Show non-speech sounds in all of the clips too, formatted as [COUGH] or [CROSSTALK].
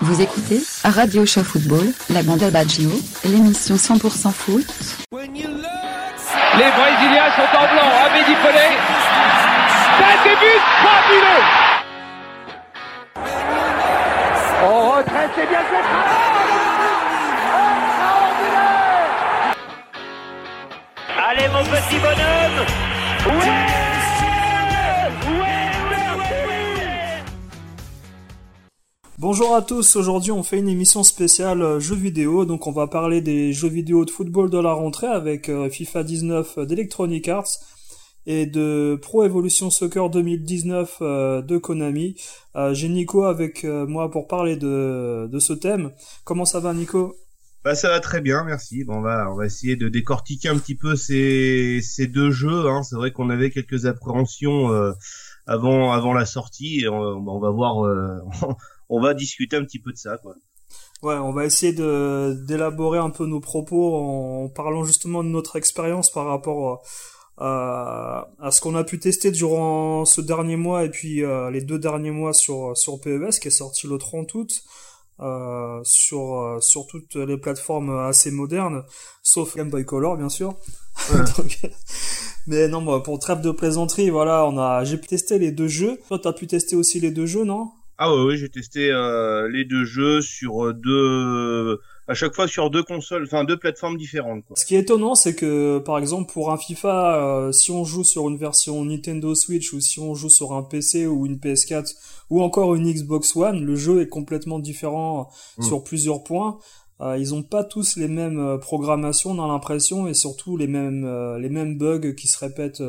Vous écoutez Radio Show Football, la bande Baggio, l'émission 100% foot. Les Brésiliens sont en blanc, Abedi Pelé. C'est début fabuleux. On retraite, c'est bien fait. Allez mon petit bonhomme. Ouais Bonjour à tous, aujourd'hui on fait une émission spéciale euh, jeux vidéo, donc on va parler des jeux vidéo de football de la rentrée avec euh, FIFA 19 d'Electronic Arts et de Pro Evolution Soccer 2019 euh, de Konami. J'ai Nico avec moi pour parler de, ce thème. Comment ça va Nico? Bah ça va très bien, merci. Bon, on va on va essayer de décortiquer un petit peu ces ces deux jeux. Hein. C'est vrai qu'on avait quelques appréhensions avant la sortie. on va voir [LAUGHS] on va discuter un petit peu de ça, quoi. Ouais, on va essayer de d'élaborer un peu nos propos en parlant justement de notre expérience par rapport à, à ce qu'on a pu tester durant ce dernier mois et puis euh, les deux derniers mois sur sur PES qui est sorti le 30 août euh, sur euh, sur toutes les plateformes assez modernes sauf Game Boy Color bien sûr. [LAUGHS] mais non, bah, pour trêve de plaisanterie, voilà, on a j'ai pu tester les deux jeux. Toi, t'as pu tester aussi les deux jeux, non? Ah oui, j'ai testé euh, les deux jeux sur euh, deux, à chaque fois sur deux consoles, enfin deux plateformes différentes. Ce qui est étonnant, c'est que par exemple pour un FIFA, euh, si on joue sur une version Nintendo Switch ou si on joue sur un PC ou une PS4 ou encore une Xbox One, le jeu est complètement différent mm. sur plusieurs points. ils ont pas tous les mêmes programmations, on a l'impression, et surtout les mêmes les mêmes bugs qui se répètent.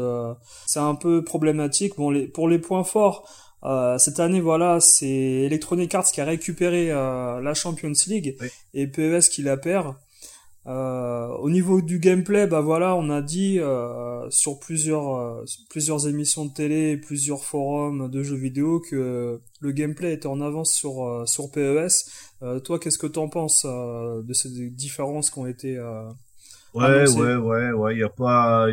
c'est un peu problématique. Bon, les, pour les points forts. Euh, cette année, voilà, c'est Electronic Arts qui a récupéré euh, la Champions League et PES qui la perd. Euh, au niveau du gameplay, bah voilà, on a dit sur plusieurs plusieurs émissions de télé, plusieurs forums de jeux vidéo que le gameplay était en avance sur sur PES. toi, qu'est-ce que t'en penses de ces différences qui ont été Ouais, ouais, ouais, ouais, il y a pas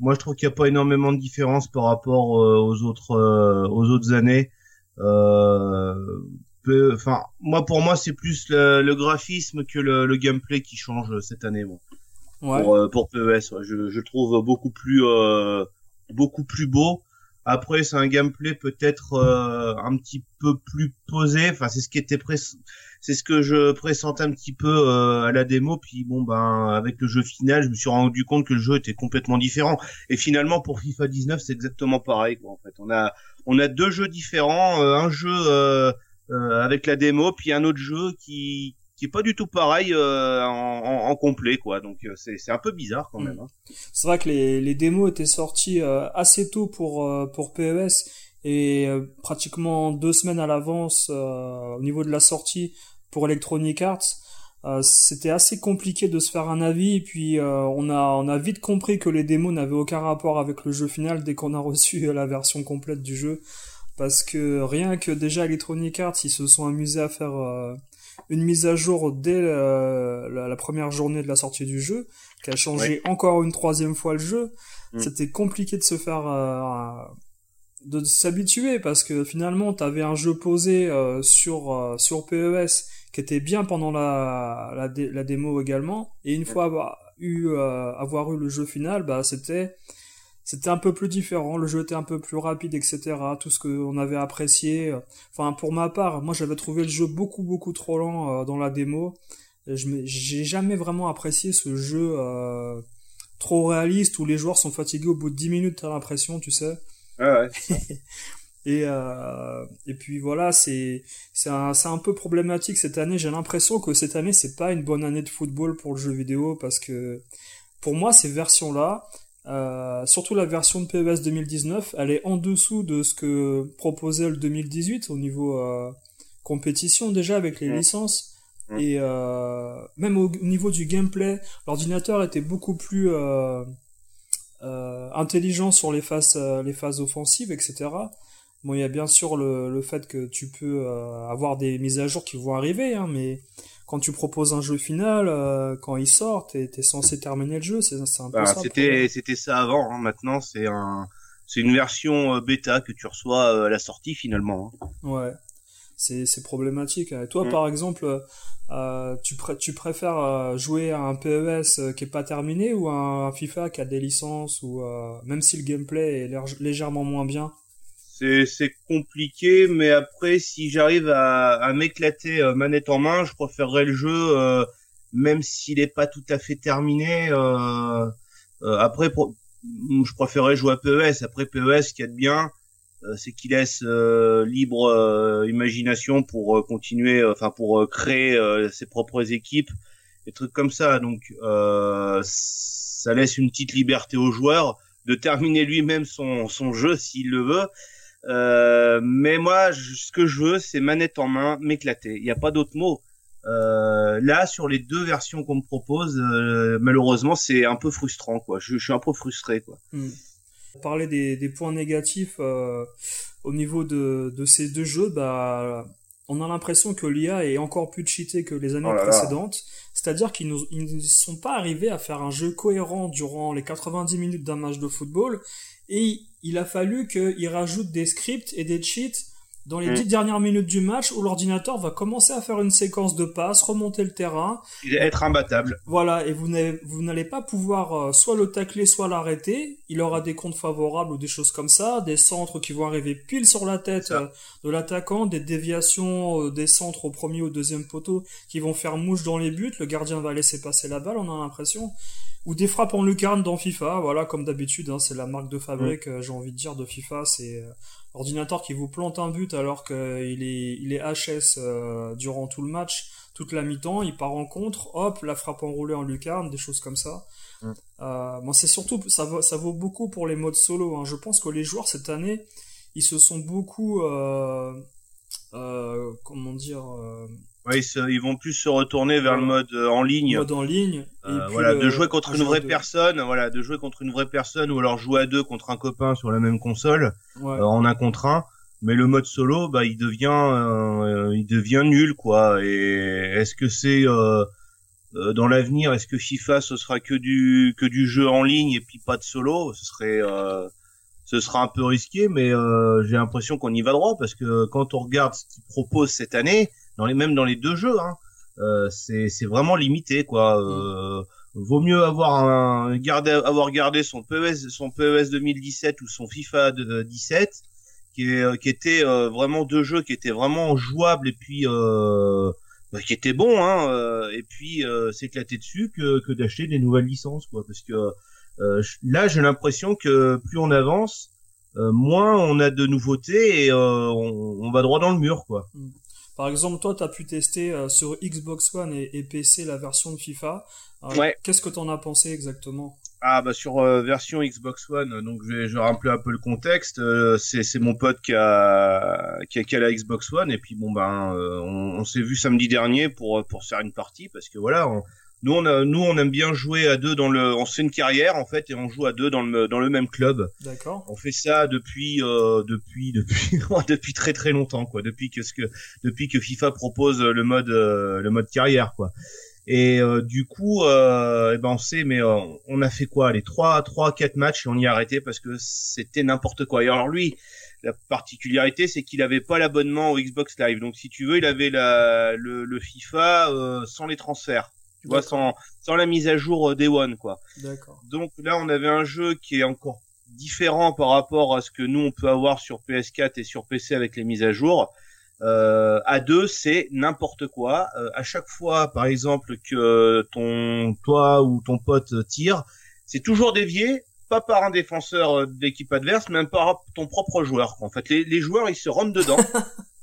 moi, je trouve qu'il n'y a pas énormément de différence par rapport euh, aux autres euh, aux autres années. Euh, enfin, moi pour moi, c'est plus le, graphisme que le, gameplay qui change cette année. Bon. Ouais. Pour, pour PES, je, je trouve beaucoup plus beaucoup plus beau. Après, c'est un gameplay peut-être un petit peu plus posé. Enfin, c'est ce qui était c'est ce que je pressentais un petit peu euh, à la démo. Puis bon, ben avec le jeu final, je me suis rendu compte que le jeu était complètement différent. Et finalement, pour FIFA 19, c'est exactement pareil. Quoi, en fait, on a on a deux jeux différents, euh, un jeu euh, avec la démo, puis un autre jeu qui qui est pas du tout pareil en, en, complet quoi donc c'est c'est un peu bizarre quand même mm. hein. c'est vrai que les les démos étaient sorties assez tôt pour pour PES et euh, pratiquement deux semaines à l'avance euh, au niveau de la sortie pour Electronic Arts. Euh, c'était assez compliqué de se faire un avis et puis on a on a vite compris que les démos n'avaient aucun rapport avec le jeu final dès qu'on a [LAUGHS] reçu la version complète du jeu parce que rien que déjà Electronic Arts ils se sont amusés à faire une mise à jour dès la, première journée de la sortie du jeu qui a changé encore une troisième fois le jeu mm. c'était compliqué de se faire de s'habituer parce que finalement tu avais un jeu posé euh, sur euh, sur PES qui était bien pendant la la, la démo également. Et une fois avoir eu euh, avoir eu le jeu final bah c'était c'était un peu plus différent. Le jeu était un peu plus rapide etc tout ce qu'on avait apprécié enfin pour ma part moi j'avais trouvé le jeu beaucoup beaucoup trop lent dans la démo. J'ai jamais vraiment apprécié ce jeu trop réaliste où les joueurs sont fatigués au bout de 10 minutes t'as l'impression tu sais ouais. [LAUGHS] et euh, et puis voilà, c'est c'est un un peu problématique cette année. J'ai l'impression que cette année c'est pas une bonne année de football pour le jeu vidéo parce que pour moi ces versions là, euh, surtout la version de PES 2019, elle est en dessous de ce que proposait le 2018 au niveau euh, compétition déjà avec les licences. Et euh, même au niveau du gameplay, l'ordinateur était beaucoup plus euh, intelligent sur les phases, euh, les phases offensives, etc. Bon, il y a bien sûr le, le fait que tu peux euh, avoir des mises à jour qui vont arriver, hein, mais quand tu proposes un jeu final, quand il sort, t'es es censé terminer le jeu, c'est un peu bah, ça. C'était c'était ça avant, hein. maintenant c'est un c'est une version bêta que tu reçois à la sortie finalement. Hein. Ouais. C'est c'est problématique. Et toi, mm. par exemple, euh, tu, tu préfères euh, jouer à un PES euh, qui est pas terminé ou à un FIFA qui a des licences ou même si le gameplay est légèrement moins bien? C'est compliqué mais après si j'arrive à, à m'éclater manette en main je préférerais le jeu même s'il est pas tout à fait terminé après je préférerais jouer à PES après PES ce qu'il y a de bien euh, c'est qu'il laisse euh, libre euh, imagination pour continuer, enfin pour créer ses propres équipes, des trucs comme ça. Donc ça laisse une petite liberté au joueur de terminer lui-même son, son jeu s'il le veut. Euh, mais moi, ce que je veux, c'est manette en main, m'éclater. Il n'y a pas d'autre mot. Euh, là, sur les deux versions qu'on me propose, malheureusement, c'est un peu frustrant, quoi. Je, je, suis un peu frustré, quoi. Hmm parler des, des points négatifs euh, au niveau de, de, ces deux jeux, bah, on a l'impression que l'IA est encore plus cheatée que les années oh précédentes. C'est-à-dire qu'ils ne sont pas arrivés à faire un jeu cohérent durant les 90 minutes d'un match de football. Et il a fallu qu'ils rajoutent des scripts et des cheats dans les mm. dix dernières minutes du match où l'ordinateur va commencer à faire une séquence de passes, remonter le terrain. Il va être imbattable. Voilà, et vous n'allez pas pouvoir euh, soit le tacler, soit l'arrêter. Il aura des comptes favorables ou des choses comme ça, des centres qui vont arriver pile sur la tête euh, de l'attaquant, des déviations euh, des centres au premier ou au deuxième poteau qui vont faire mouche dans les buts. Le gardien va laisser passer la balle, on a l'impression. Ou des frappes en lucarne dans FIFA, voilà, comme d'habitude, hein, c'est la marque de fabrique, mm. j'ai envie de dire, de FIFA, c'est ordinateur qui vous plante un but alors qu'il est, il est HS euh, durant tout le match, toute la mi-temps, il part en contre, hop, la frappe enroulée en lucarne, des choses comme ça. Mm. Euh, bon, c'est surtout, ça, vaut, ça vaut beaucoup pour les modes solo. Hein. Je pense que les joueurs cette année, ils se sont beaucoup, euh, comment dire, Ouais, ils, vont plus se retourner vers le mode euh, en ligne. Mode en ligne. Euh, voilà, de jouer contre une vraie personne, voilà, de jouer contre une vraie personne ou alors jouer à deux contre un copain sur la même console, euh, en un contre un. Mais le mode solo, bah, il devient, il devient nul, quoi. Et est-ce que c'est dans l'avenir, est-ce que FIFA ce sera que du que du jeu en ligne et puis pas de solo? Ce serait ce sera un peu risqué, mais j'ai l'impression qu'on y va droit parce que quand on regarde ce qu'ils proposent cette année, dans les même dans les deux jeux, hein, euh, c'est c'est vraiment limité quoi. Euh, vaut mieux avoir un garder avoir gardé son PES son PES 2017 ou son FIFA 17 qui est qui était euh, vraiment deux jeux qui étaient vraiment jouables et puis euh, bah, qui étaient bons hein, et puis s'éclater dessus que que d'acheter des nouvelles licences quoi parce que là j'ai l'impression que plus on avance moins on a de nouveautés et on, on, va droit dans le mur quoi. Mm. Par exemple, toi, tu as pu tester euh, sur Xbox One et, PC la version de FIFA. ouais. Qu'est-ce que tu en as pensé exactement? Ah bah sur euh, version Xbox One, donc je vais, je rappeler un peu le contexte. Euh, c'est c'est mon pote qui a qui a, qui a la Xbox One et puis bon ben on, on s'est vu samedi dernier pour pour faire une partie parce que voilà on, nous, on a, nous, on aime bien jouer à deux dans le. On fait une carrière en fait et on joue à deux dans le dans le même club. D'accord. On fait ça depuis euh, depuis [LAUGHS] depuis depuis très très longtemps quoi. Depuis que ce que depuis que FIFA propose le mode euh, le mode carrière quoi. Et euh, du coup, euh, eh ben on sait, mais euh, on a fait quoi? Les trois trois quatre matchs et on y a arrêté parce que c'était n'importe quoi. Et alors lui, la particularité, c'est qu'il avait pas l'abonnement au Xbox Live. Donc si tu veux, il avait la, le, le FIFA sans les transferts tu vois, sans, sans la mise à jour euh, Day One, quoi. D'accord. Donc là, on avait un jeu qui est encore différent par rapport à ce que nous on peut avoir sur PS4 et sur PC avec les mises à jour. Euh, à deux, c'est n'importe quoi. Euh, à chaque fois, par exemple, que ton toi ou ton pote tire, c'est toujours dévié, pas par un défenseur euh, d'équipe adverse, mais par ton propre joueur. En fait, les, les joueurs ils se rentrent dedans. [LAUGHS]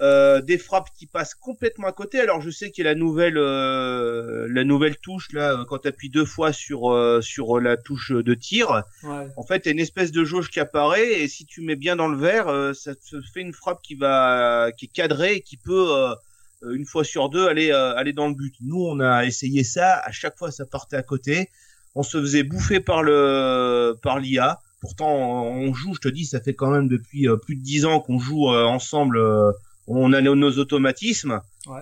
Euh, des frappes qui passent complètement à côté. Alors je sais qu'il y a la nouvelle euh, la nouvelle touche là euh, quand tu appuies deux fois sur sur la touche de tir. En fait, il y a une espèce de jauge qui apparaît et si tu mets bien dans le verre, ça te fait une frappe qui va qui est cadrée et qui peut une fois sur deux aller aller dans le but. Nous, on a essayé ça, à chaque fois ça partait à côté. On se faisait bouffer par le par l'IA. Pourtant, on joue, je te dis, ça fait quand même depuis plus de dix ans qu'on joue ensemble on a nos automatismes,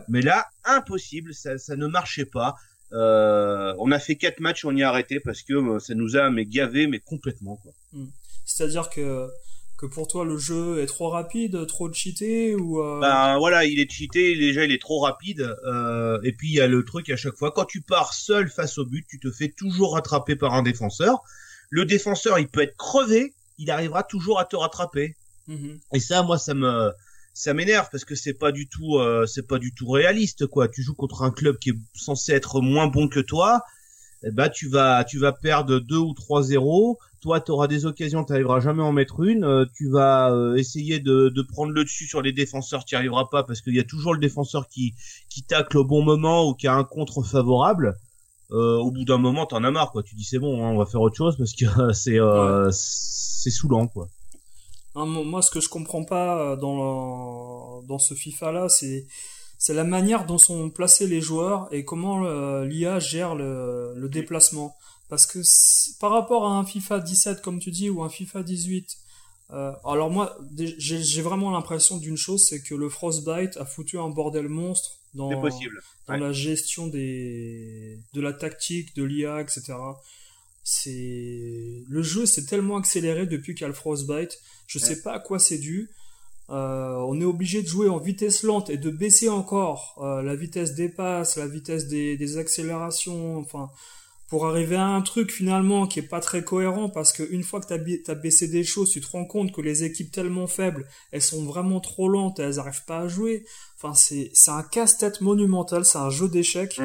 mais là impossible, ça, ça ne marchait pas. Euh, on a fait quatre matchs, on y a arrêté parce que euh, ça nous a mais gavé mais complètement quoi. Hmm. C'est-à-dire que que pour toi le jeu est trop rapide, trop cheaté ou euh... Ben voilà, il est cheaté, déjà il est trop rapide. Euh, et puis il y a le truc à chaque fois, quand tu pars seul face au but, tu te fais toujours rattraper par un défenseur. Le défenseur, il peut être crevé, il arrivera toujours à te rattraper. Mhm. Et ça, moi, ça me ça m'énerve parce que c'est pas du tout euh, c'est pas du tout réaliste quoi. Tu joues contre un club qui est censé être moins bon que toi, eh ben tu vas tu vas perdre 2 ou 3-0. Toi, tu auras des occasions, tu n'arriveras jamais à en mettre une. Euh, tu vas euh, essayer de, de prendre le dessus sur les défenseurs, tu n'y arriveras pas parce qu'il y a toujours le défenseur qui qui tacle au bon moment ou qui a un contre favorable. Euh, au bout d'un moment, t'en as marre quoi. Tu dis c'est bon, hein, on va faire autre chose parce que c'est euh, c'est saoulant quoi. Hein, moi, ce que je comprends pas dans le, dans ce FIFA là, c'est c'est la manière dont sont placés les joueurs et comment euh, l'IA gère le, le, déplacement. Parce que par rapport à un FIFA 17 comme tu dis ou un FIFA 18, euh, alors moi j'ai vraiment l'impression d'une chose, c'est que le Frostbite a foutu un bordel monstre dans, possible. dans Ouais. la gestion des de la tactique, de l'IA, etc. C'est le jeu s'est tellement accéléré depuis qu'il y a le Frostbite. Je sais pas à quoi c'est dû. Euh, on est obligé de jouer en vitesse lente et de baisser encore euh, la vitesse des passes, la vitesse des, des accélérations, enfin pour arriver à un truc finalement qui est pas très cohérent parce que une fois que t'as as baissé des choses, tu te rends compte que les équipes tellement faibles, elles sont vraiment trop lentes et elles arrivent pas à jouer. Enfin c'est c'est un casse-tête monumental, c'est un jeu d'échecs.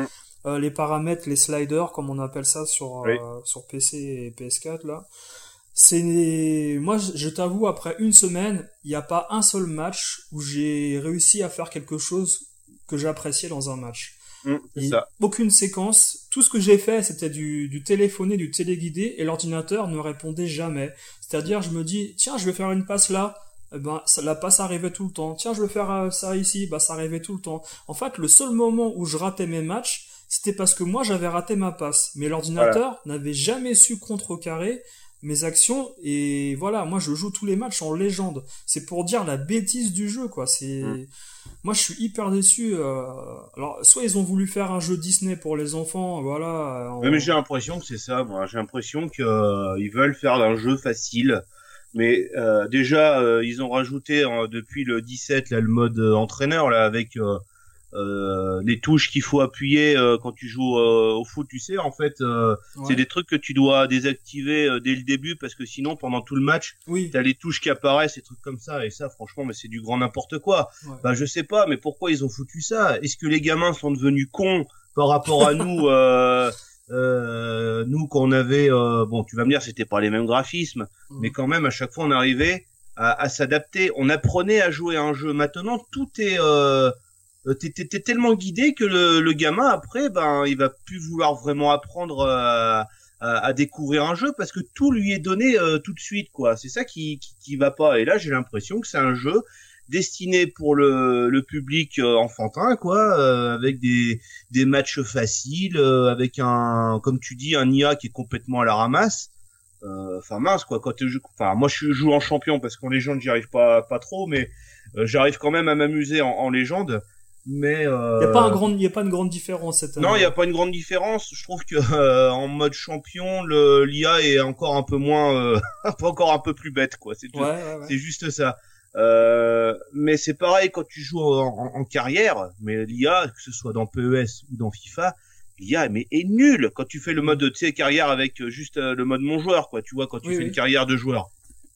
Euh, les paramètres, les sliders comme on appelle ça sur Oui. euh, sur PC et PS4 là. C'est moi je t'avoue après une semaine, il n'y a pas un seul match où j'ai réussi à faire quelque chose que j'appréciais dans un match. Ça. Aucune séquence. Tout ce que j'ai fait, c'était du, du téléphoné, du téléguidé, et l'ordinateur ne répondait jamais. C'est-à-dire, je me dis, tiens, je vais faire une passe là. Eh ben, ça, la passe arrivait tout le temps. Tiens, je vais faire euh, ça ici. Bah, ça arrivait tout le temps. En fait, le seul moment où je ratais mes matchs, c'était parce que moi, j'avais raté ma passe. Mais l'ordinateur n'avait jamais su contrecarrer mes actions. Et voilà, moi, je joue tous les matchs en légende. C'est pour dire la bêtise du jeu, quoi. C'est, Mm. moi, je suis hyper déçu. euh, Alors, soit ils ont voulu faire un jeu Disney pour les enfants, voilà. en- mais j'ai l'impression que c'est ça, moi. J'ai l'impression que euh, ils veulent faire un jeu facile. Mais euh, déjà, ils ont rajouté euh, depuis le 17 là, le mode entraîneur là avec euh, les touches qu'il faut appuyer euh, quand tu joues euh, au foot. Tu sais, en fait, euh, Ouais. c'est des trucs que tu dois désactiver euh, dès le début parce que sinon, pendant tout le match, Oui. t'as les touches qui apparaissent, et trucs comme ça. Et ça, franchement, mais c'est du grand n'importe quoi. Ouais. Bah, je sais pas, mais pourquoi ils ont foutu ça? Est-ce que les gamins sont devenus cons par rapport à nous euh, [LAUGHS] euh, Nous, quand on avait, euh, bon, tu vas me dire, c'était pas les mêmes graphismes, Mhm. mais quand même, à chaque fois, on arrivait à, à s'adapter. On apprenait à jouer à un jeu. Maintenant, tout est euh, T'es t'es- tellement guidé que le, le gamin après ben il va plus vouloir vraiment apprendre euh, à, à, à découvrir un jeu parce que tout lui est donné euh, tout de suite quoi. C'est ça qui, qui qui va pas. Et là j'ai l'impression que c'est un jeu destiné pour le, le public euh, enfantin quoi euh, avec des des matchs faciles euh, avec un comme tu dis un IA qui est complètement à la ramasse. Euh, enfin mince quoi. Quand tu enfin moi je joue en champion parce qu'en légende j'y arrive pas pas trop mais euh, j'arrive quand même à m'amuser en, en légende mais euh, Il n'y a, pas un grand, y a pas une grande différence cette année. non, il n'y a pas une grande différence. Je trouve que euh, en mode champion, le l'IA est encore un peu moins, euh, [LAUGHS] encore un peu plus bête, quoi. C'est tout. Ouais, ouais, ouais. C'est juste ça. Euh, mais c'est pareil quand tu joues en, en- en carrière. Mais l'IA, que ce soit dans PES ou dans FIFA, l'IA mais est nulle quand tu fais le mode tu sais carrière avec euh, juste euh, le mode mon joueur, quoi. Tu vois quand tu Oui, fais oui. une carrière de joueur.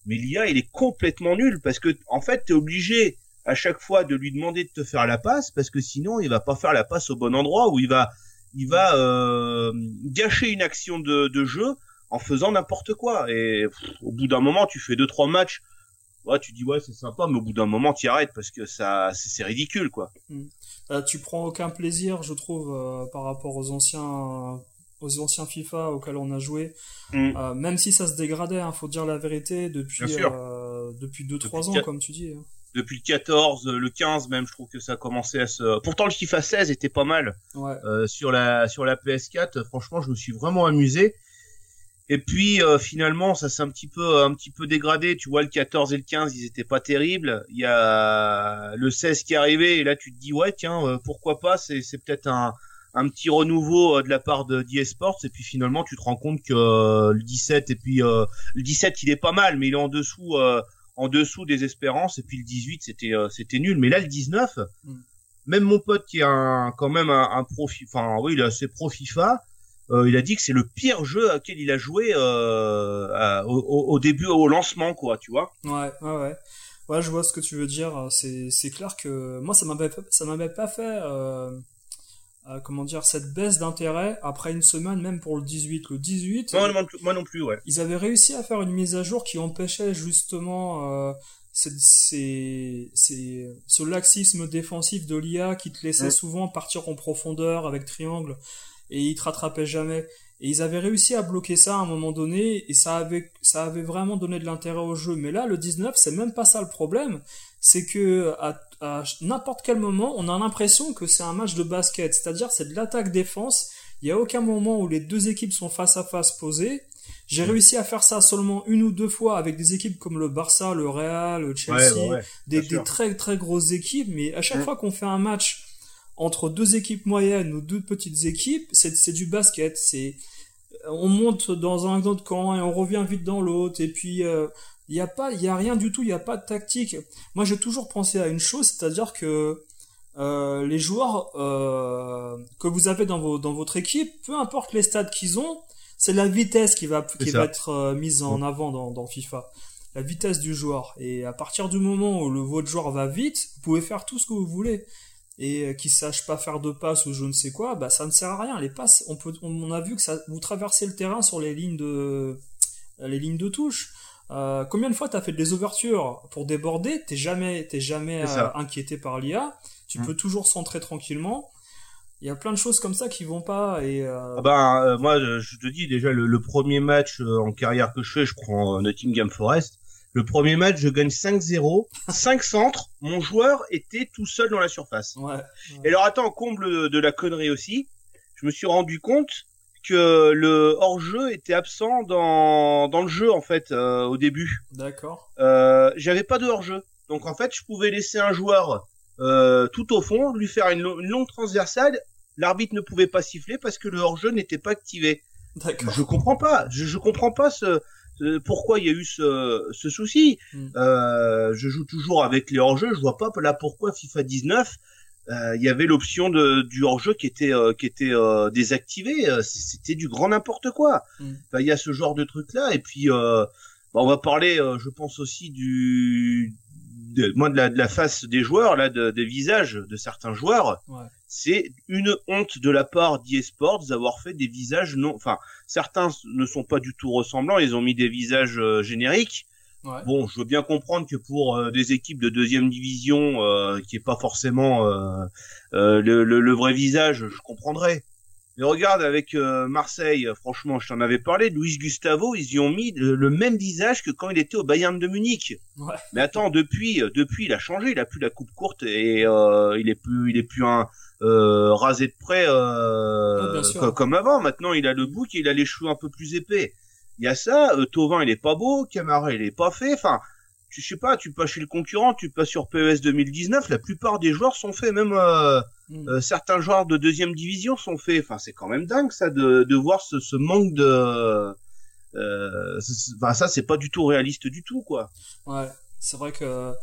Mais l'IA, il est complètement nul parce que en fait, t'es obligé à chaque fois de lui demander de te faire la passe parce que sinon il va pas faire la passe au bon endroit où il va il va euh, gâcher une action de, de jeu en faisant n'importe quoi et pff, au bout d'un moment tu fais deux trois matchs ouais tu dis ouais c'est sympa mais au bout d'un moment tu arrêtes parce que ça c'est ridicule quoi Euh, tu prends aucun plaisir, je trouve, euh, par rapport aux anciens, aux anciens FIFA auxquels on a joué. Mm. Euh, même si ça se dégradait, hein, faut dire la vérité, depuis euh, depuis deux Depuis trois ans, quatre- comme tu dis. hein. Depuis le 14 le 15 même je trouve que ça a commencé à se pourtant le FIFA 16 était pas mal Ouais. euh, sur la sur la PS4 franchement je me suis vraiment amusé. Et puis euh, finalement ça s'est un petit peu un petit peu dégradé. Tu vois le 14 et le 15 ils étaient pas terribles. Il y a le 16 qui est arrivé et là tu te dis ouais tiens euh, pourquoi pas? C'est c'est peut-être un un petit renouveau euh, de la part de d'EA Sports. Et puis finalement tu te rends compte que euh, le 17 et puis euh, le 17 il est pas mal mais il est en dessous euh, en dessous des espérances et puis le 18 c'était c'était nul mais là le 19 même mon pote qui est un quand même un, un profi enfin oui il est assez pro FIFA euh, il a dit que c'est le pire jeu auquel il a joué euh, au, au, début, au lancement, quoi, tu vois. Ouais, ouais, ouais. Ouais, je vois ce que tu veux dire. C'est, c'est clair que moi, ça m'avait, ça m'avait pas fait, euh, euh, comment dire, cette baisse d'intérêt après une semaine, même pour le 18. Le 18. Moi, non, moi non plus, ouais. Ils avaient réussi à faire une mise à jour qui empêchait justement euh, c'est, ce laxisme défensif de l'IA qui te laissait souvent partir en profondeur avec triangle et ils te rattrapaient jamais. Et ils avaient réussi à bloquer ça à un moment donné et ça avait, ça avait vraiment donné de l'intérêt au jeu. Mais là, le 19, c'est même pas ça le problème. C'est que à, à n'importe quel moment, on a l'impression que c'est un match de basket. C'est-à-dire, c'est de l'attaque-défense. Il y a aucun moment où les deux équipes sont face à face posées. J'ai réussi à faire ça seulement une ou deux fois avec des équipes comme le Barça, le Real, le Chelsea, des, des, très très grosses équipes. Mais à chaque fois qu'on fait un match entre deux équipes moyennes ou deux petites équipes, c'est du basket. C'est on monte dans un autre camp et on revient vite dans l'autre. Et puis il euh, y a pas, il y a rien du tout. Il y a pas de tactique. Moi, j'ai toujours pensé à une chose, c'est-à-dire que euh, les joueurs euh, que vous avez dans, vos, dans votre équipe, peu importe les stades qu'ils ont, c'est la vitesse qui va, qui va être euh, mise en avant dans, dans FIFA. La vitesse du joueur. Et à partir du moment où le, votre joueur va vite, vous pouvez faire tout ce que vous voulez et euh, qui sache pas faire de passes ou je ne sais quoi, bah ça ne sert à rien. Les passes, on peut, on a vu que ça, vous traversez le terrain sur les lignes de, les lignes de touche. Euh, combien de fois t'as fait des ouvertures pour déborder? T'es jamais, t'es jamais euh, inquiété par l'IA. Tu mmh. peux toujours centrer tranquillement. Il y a plein de choses comme ça qui vont pas et. Euh... Ah ben moi je te dis déjà le, le premier match en carrière que je fais, je prends Nottingham Forest. Le premier match, je gagne 5-0, 5 centres. Mon joueur était tout seul dans la surface. Ouais, Et alors attends, comble de la connerie aussi, je me suis rendu compte que le hors-jeu était absent dans, dans le jeu en fait euh, au début. D'accord. Euh, J'avais pas de hors-jeu, donc en fait je pouvais laisser un joueur euh, tout au fond, lui faire une, longue transversale. L'arbitre ne pouvait pas siffler parce que le hors-jeu n'était pas activé. D'accord. Je comprends pas. Je, je comprends pas ce euh, pourquoi il y a eu ce, ce souci. Mm. Euh, je joue toujours avec les hors-jeux, je vois pas là pourquoi FIFA 19 euh, il y avait l'option de du hors-jeu qui était euh, qui était euh, désactivée. C'était du grand n'importe quoi. Mm. il y a ce genre de truc là et puis bah, on va parler, je pense aussi du de, moi de la, de la face des joueurs là, de, des visages de certains joueurs. Ouais c'est une honte de la part d'eSports d'avoir fait des visages non, enfin certains ne sont pas du tout ressemblants, ils ont mis des visages euh, génériques. Ouais. Bon, je veux bien comprendre que pour euh, des équipes de deuxième division, euh, qui est pas forcément le, le, le, vrai visage, je comprendrais. Mais regarde avec Marseille, franchement, je t'en avais parlé, Luis Gustavo, ils y ont mis le, même visage que quand il était au Bayern de Munich. Ouais. Mais attends, depuis, depuis, il a changé, il a plus la coupe courte et il est plus, il est plus un, euh, rasé de près euh, comme avant. Maintenant, il a le bouc et il a les cheveux un peu plus épais. Il y a ça. Euh, Tovin, il est pas beau. Camara, il est pas fait. Enfin, tu sais pas, tu passes chez le concurrent, tu passes sur PES 2019. La plupart des joueurs sont faits. Même euh, hmm. euh, certains joueurs de deuxième division sont faits. Enfin, c'est quand même dingue ça de, de voir ce, ce manque de. Euh, enfin, ça, c'est pas du tout réaliste du tout, quoi. Ouais, c'est vrai que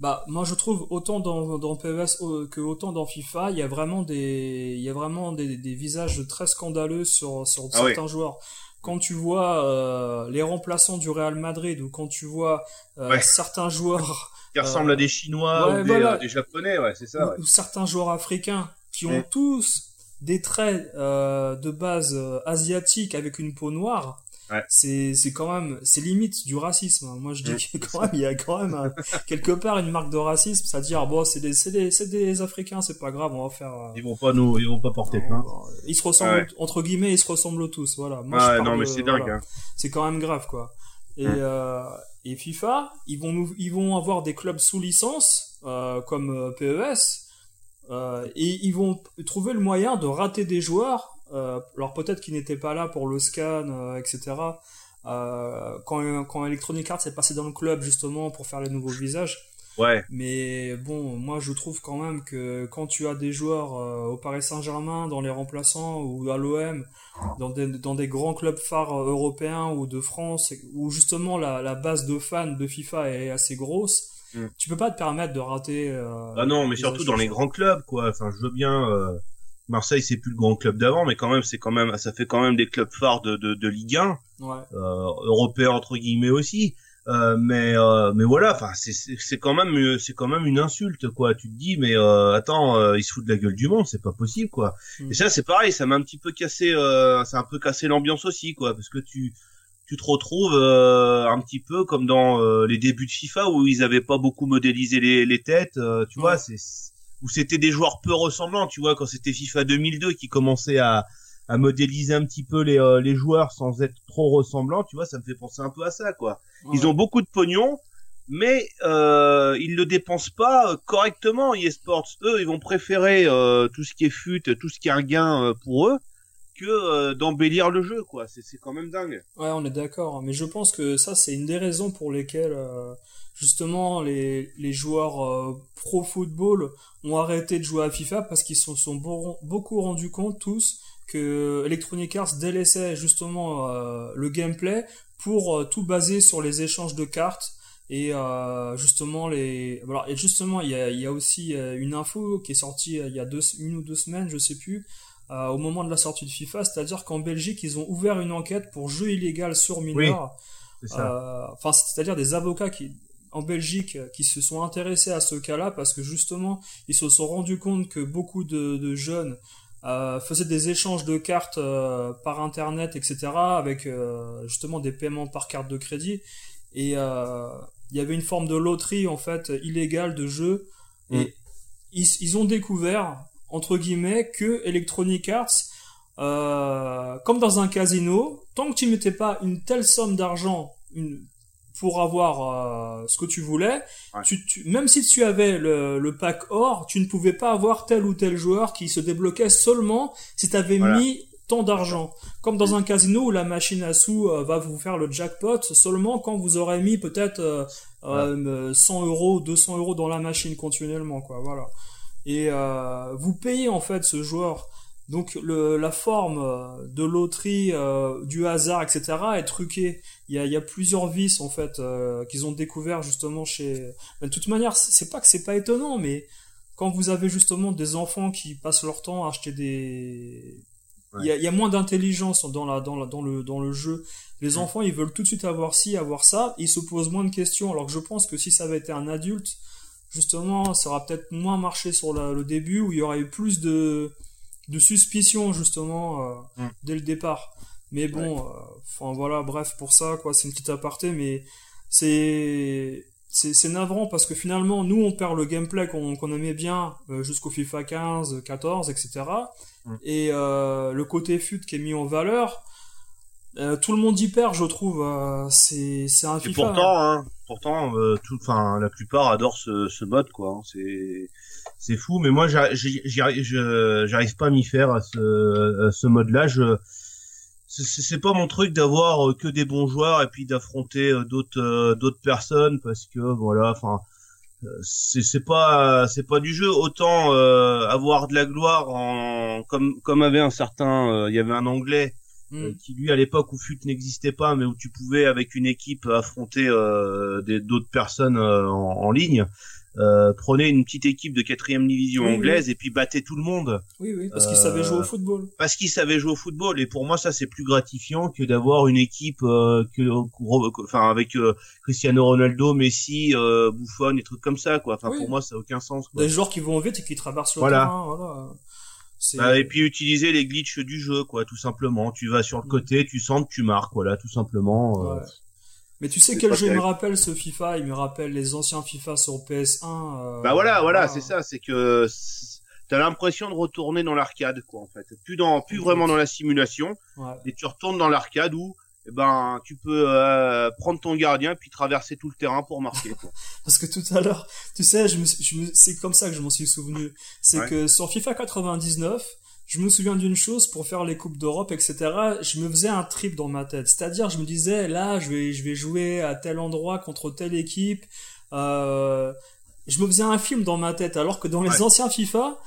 bah moi je trouve autant dans, dans PES que autant dans FIFA, il y a vraiment des il y a vraiment des, des visages très scandaleux sur sur ah certains joueurs. Quand tu vois euh, les remplaçants du Real Madrid ou quand tu vois euh, certains joueurs [LAUGHS] qui ressemblent à des Chinois ou des, euh, des, Japonais, ouais, c'est ça. Ou, certains joueurs africains qui ont tous des traits de base asiatiques avec une peau noire c'est c'est quand même c'est limite du racisme. Hein. Moi je dis qu'il quand même il y a quand même quelque part une marque de racisme, c'est-à-dire bon c'est des c'est des c'est des africains, c'est pas grave, on va faire euh, Ils vont pas nous ils vont pas porter plainte. Ils se ressemblent entre guillemets, ils se ressemblent tous, voilà. Moi, je non mais c'est dingue. Hein. C'est quand même grave quoi. Et euh, et FIFA, ils vont nous ils vont avoir des clubs sous licence euh, comme euh, PES euh, et ils vont trouver le moyen de rater des joueurs euh, alors peut-être qu'ils n'étaient pas là pour le scan, euh, etc. Euh, quand, quand Electronic Arts est passé dans le club justement pour faire les nouveaux visages, Ouais. Mais bon, moi je trouve quand même que quand tu as des joueurs au Paris Saint-Germain, dans les remplaçants ou à l'OM, dans des, dans des grands clubs phares européens ou de France, où justement la, la base de fans de FIFA est assez grosse, mm. tu peux pas te permettre de rater. ah non, mais surtout dans les grands clubs, quoi. Enfin, je veux bien. Marseille c'est plus le grand club d'avant mais quand même c'est quand même ça fait quand même des clubs phares de de, de Ligue 1 ouais. euh, européens entre guillemets aussi. Euh, mais euh, mais voilà enfin c'est c'est quand même c'est quand même une insulte quoi. Tu te dis mais euh, attends euh, ils se foutent de la gueule du monde c'est pas possible quoi. Mm. et ça c'est pareil ça m'a un petit peu cassé euh, ça a un peu cassé l'ambiance aussi quoi parce que tu tu te retrouves un petit peu comme dans les débuts de FIFA où ils avaient pas beaucoup modélisé les, les têtes tu vois c'est où c'était des joueurs peu ressemblants, tu vois, quand c'était FIFA 2002 qui commençait à, à modéliser un petit peu les, euh, les joueurs sans être trop ressemblants, tu vois, ça me fait penser un peu à ça, quoi. Ils ont beaucoup de pognon, mais euh, ils le dépensent pas euh, correctement, eSports. Eux, ils vont préférer euh, tout ce qui est fut, tout ce qui est un gain euh, pour eux, que d'embellir le jeu, quoi. C'est quand même dingue. Ouais, on est d'accord, mais je pense que ça, c'est une des raisons pour lesquelles justement les, les joueurs euh, pro football ont arrêté de jouer à FIFA parce qu'ils se sont, beaucoup rendus compte tous que Electronic Arts délaissait justement euh, le gameplay pour euh, tout baser sur les échanges de cartes et justement les voilà et justement il y a, y a aussi une info qui est sortie il y a deux, une ou deux semaines je sais plus au moment de la sortie de FIFA c'est-à-dire qu'en Belgique ils ont ouvert une enquête pour jeu illégal sur mineurs. Enfin c'est-à-dire des avocats qui en Belgique euh, qui se sont intéressés à ce cas-là parce que justement ils se sont rendus compte que beaucoup de, jeunes euh, faisaient des échanges de cartes euh, par internet etc avec justement des paiements par carte de crédit. Et il y avait une forme de loterie en fait illégale de jeu. Et mm. ils, ils, ont découvert entre guillemets que Electronic Arts comme dans un casino tant que tu mettais pas une telle somme d'argent pour avoir euh, ce que tu voulais. Tu, même si tu avais le, le, pack or, tu ne pouvais pas avoir tel ou tel joueur qui se débloquait seulement si tu avais mis tant d'argent. Comme dans un casino où la machine à sous euh, va vous faire le jackpot seulement quand vous aurez mis peut-être euh, 100 euros, 200 euros dans la machine continuellement, quoi. Voilà. Et euh, vous payez en fait ce joueur donc le, la forme euh, de loterie, euh, du hasard, etc. est truquée. Il y a, il y a plusieurs vices en fait euh, qu'ils ont découvert justement chez. de toute manière, c'est pas que c'est pas étonnant, mais quand vous avez justement des enfants qui passent leur temps à acheter des, il, y a, il, y a, moins d'intelligence dans la, dans la, dans le, dans le jeu. Les enfants, ils veulent tout de suite avoir ci, avoir ça. Ils se posent moins de questions. Alors que je pense que si ça avait été un adulte, justement, ça aurait peut-être moins marché sur le début où il y aurait eu plus de de suspicion justement euh, mm. dès le départ. Mais bon, euh, enfin voilà, bref pour ça quoi, c'est une petite aparté, mais c'est c'est navrant parce que finalement nous on perd le gameplay qu'on aimait bien euh, jusqu'au FIFA 15, 14, etc. Et le côté fut qui est mis en valeur, tout le monde y perd, je trouve. c'est c'est un FIFA. Et pourtant, hein, pourtant, tout, enfin la plupart adorent ce, ce mode quoi. Hein, c'est c'est fou. Mais moi, j'arrive pas à m'y faire à ce, ce mode-là. Je c'est pas mon truc d'avoir euh, que des bons joueurs et puis d'affronter euh, d'autres euh, d'autres personnes parce que voilà enfin c'est c'est pas c'est pas du jeu autant avoir de la gloire en comme comme avait un certain il y avait un anglais hmm. qui lui à l'époque où FUT n'existait pas mais où tu pouvais avec une équipe affronter d'autres personnes en, en, ligne euh, prenez une petite équipe de quatrième division anglaise et puis battez tout le monde. Oui, oui, parce qu'ils savaient jouer au football. Parce qu'ils savaient jouer au football et pour moi ça c'est plus gratifiant que d'avoir une équipe euh, que, enfin avec euh, Cristiano Ronaldo, Messi, euh, Buffon, des trucs comme ça quoi. Enfin pour moi ça a aucun sens. Des joueurs qui vont vite et qui traversent le terrain, voilà. Bah, et puis utiliser les glitches du jeu quoi, tout simplement. Tu vas sur le mm. côté, tu sens que tu marques, voilà, tout simplement. Ouais. Mais tu sais quel jeu il me rappelle ce FIFA? Il me rappelle les anciens FIFA sur PS1. Euh, bah voilà, voilà, c'est ça, c'est que t'as l'impression de retourner dans l'arcade, quoi, en fait. Plus dans, plus vraiment dans la simulation, ouais. et tu retournes dans l'arcade où, eh ben, tu peux euh, prendre ton gardien puis traverser tout le terrain pour marquer. Quoi. [LAUGHS] Parce que tout à l'heure, tu sais, je me, je me, c'est comme ça que je m'en suis souvenu. C'est que sur FIFA 99, je me souviens d'une chose pour faire les coupes d'Europe, etc. Je me faisais un trip dans ma tête, c'est-à-dire je me disais là, je vais, je vais jouer à tel endroit contre telle équipe. Euh, je me faisais un film dans ma tête, alors que dans les anciens FIFA,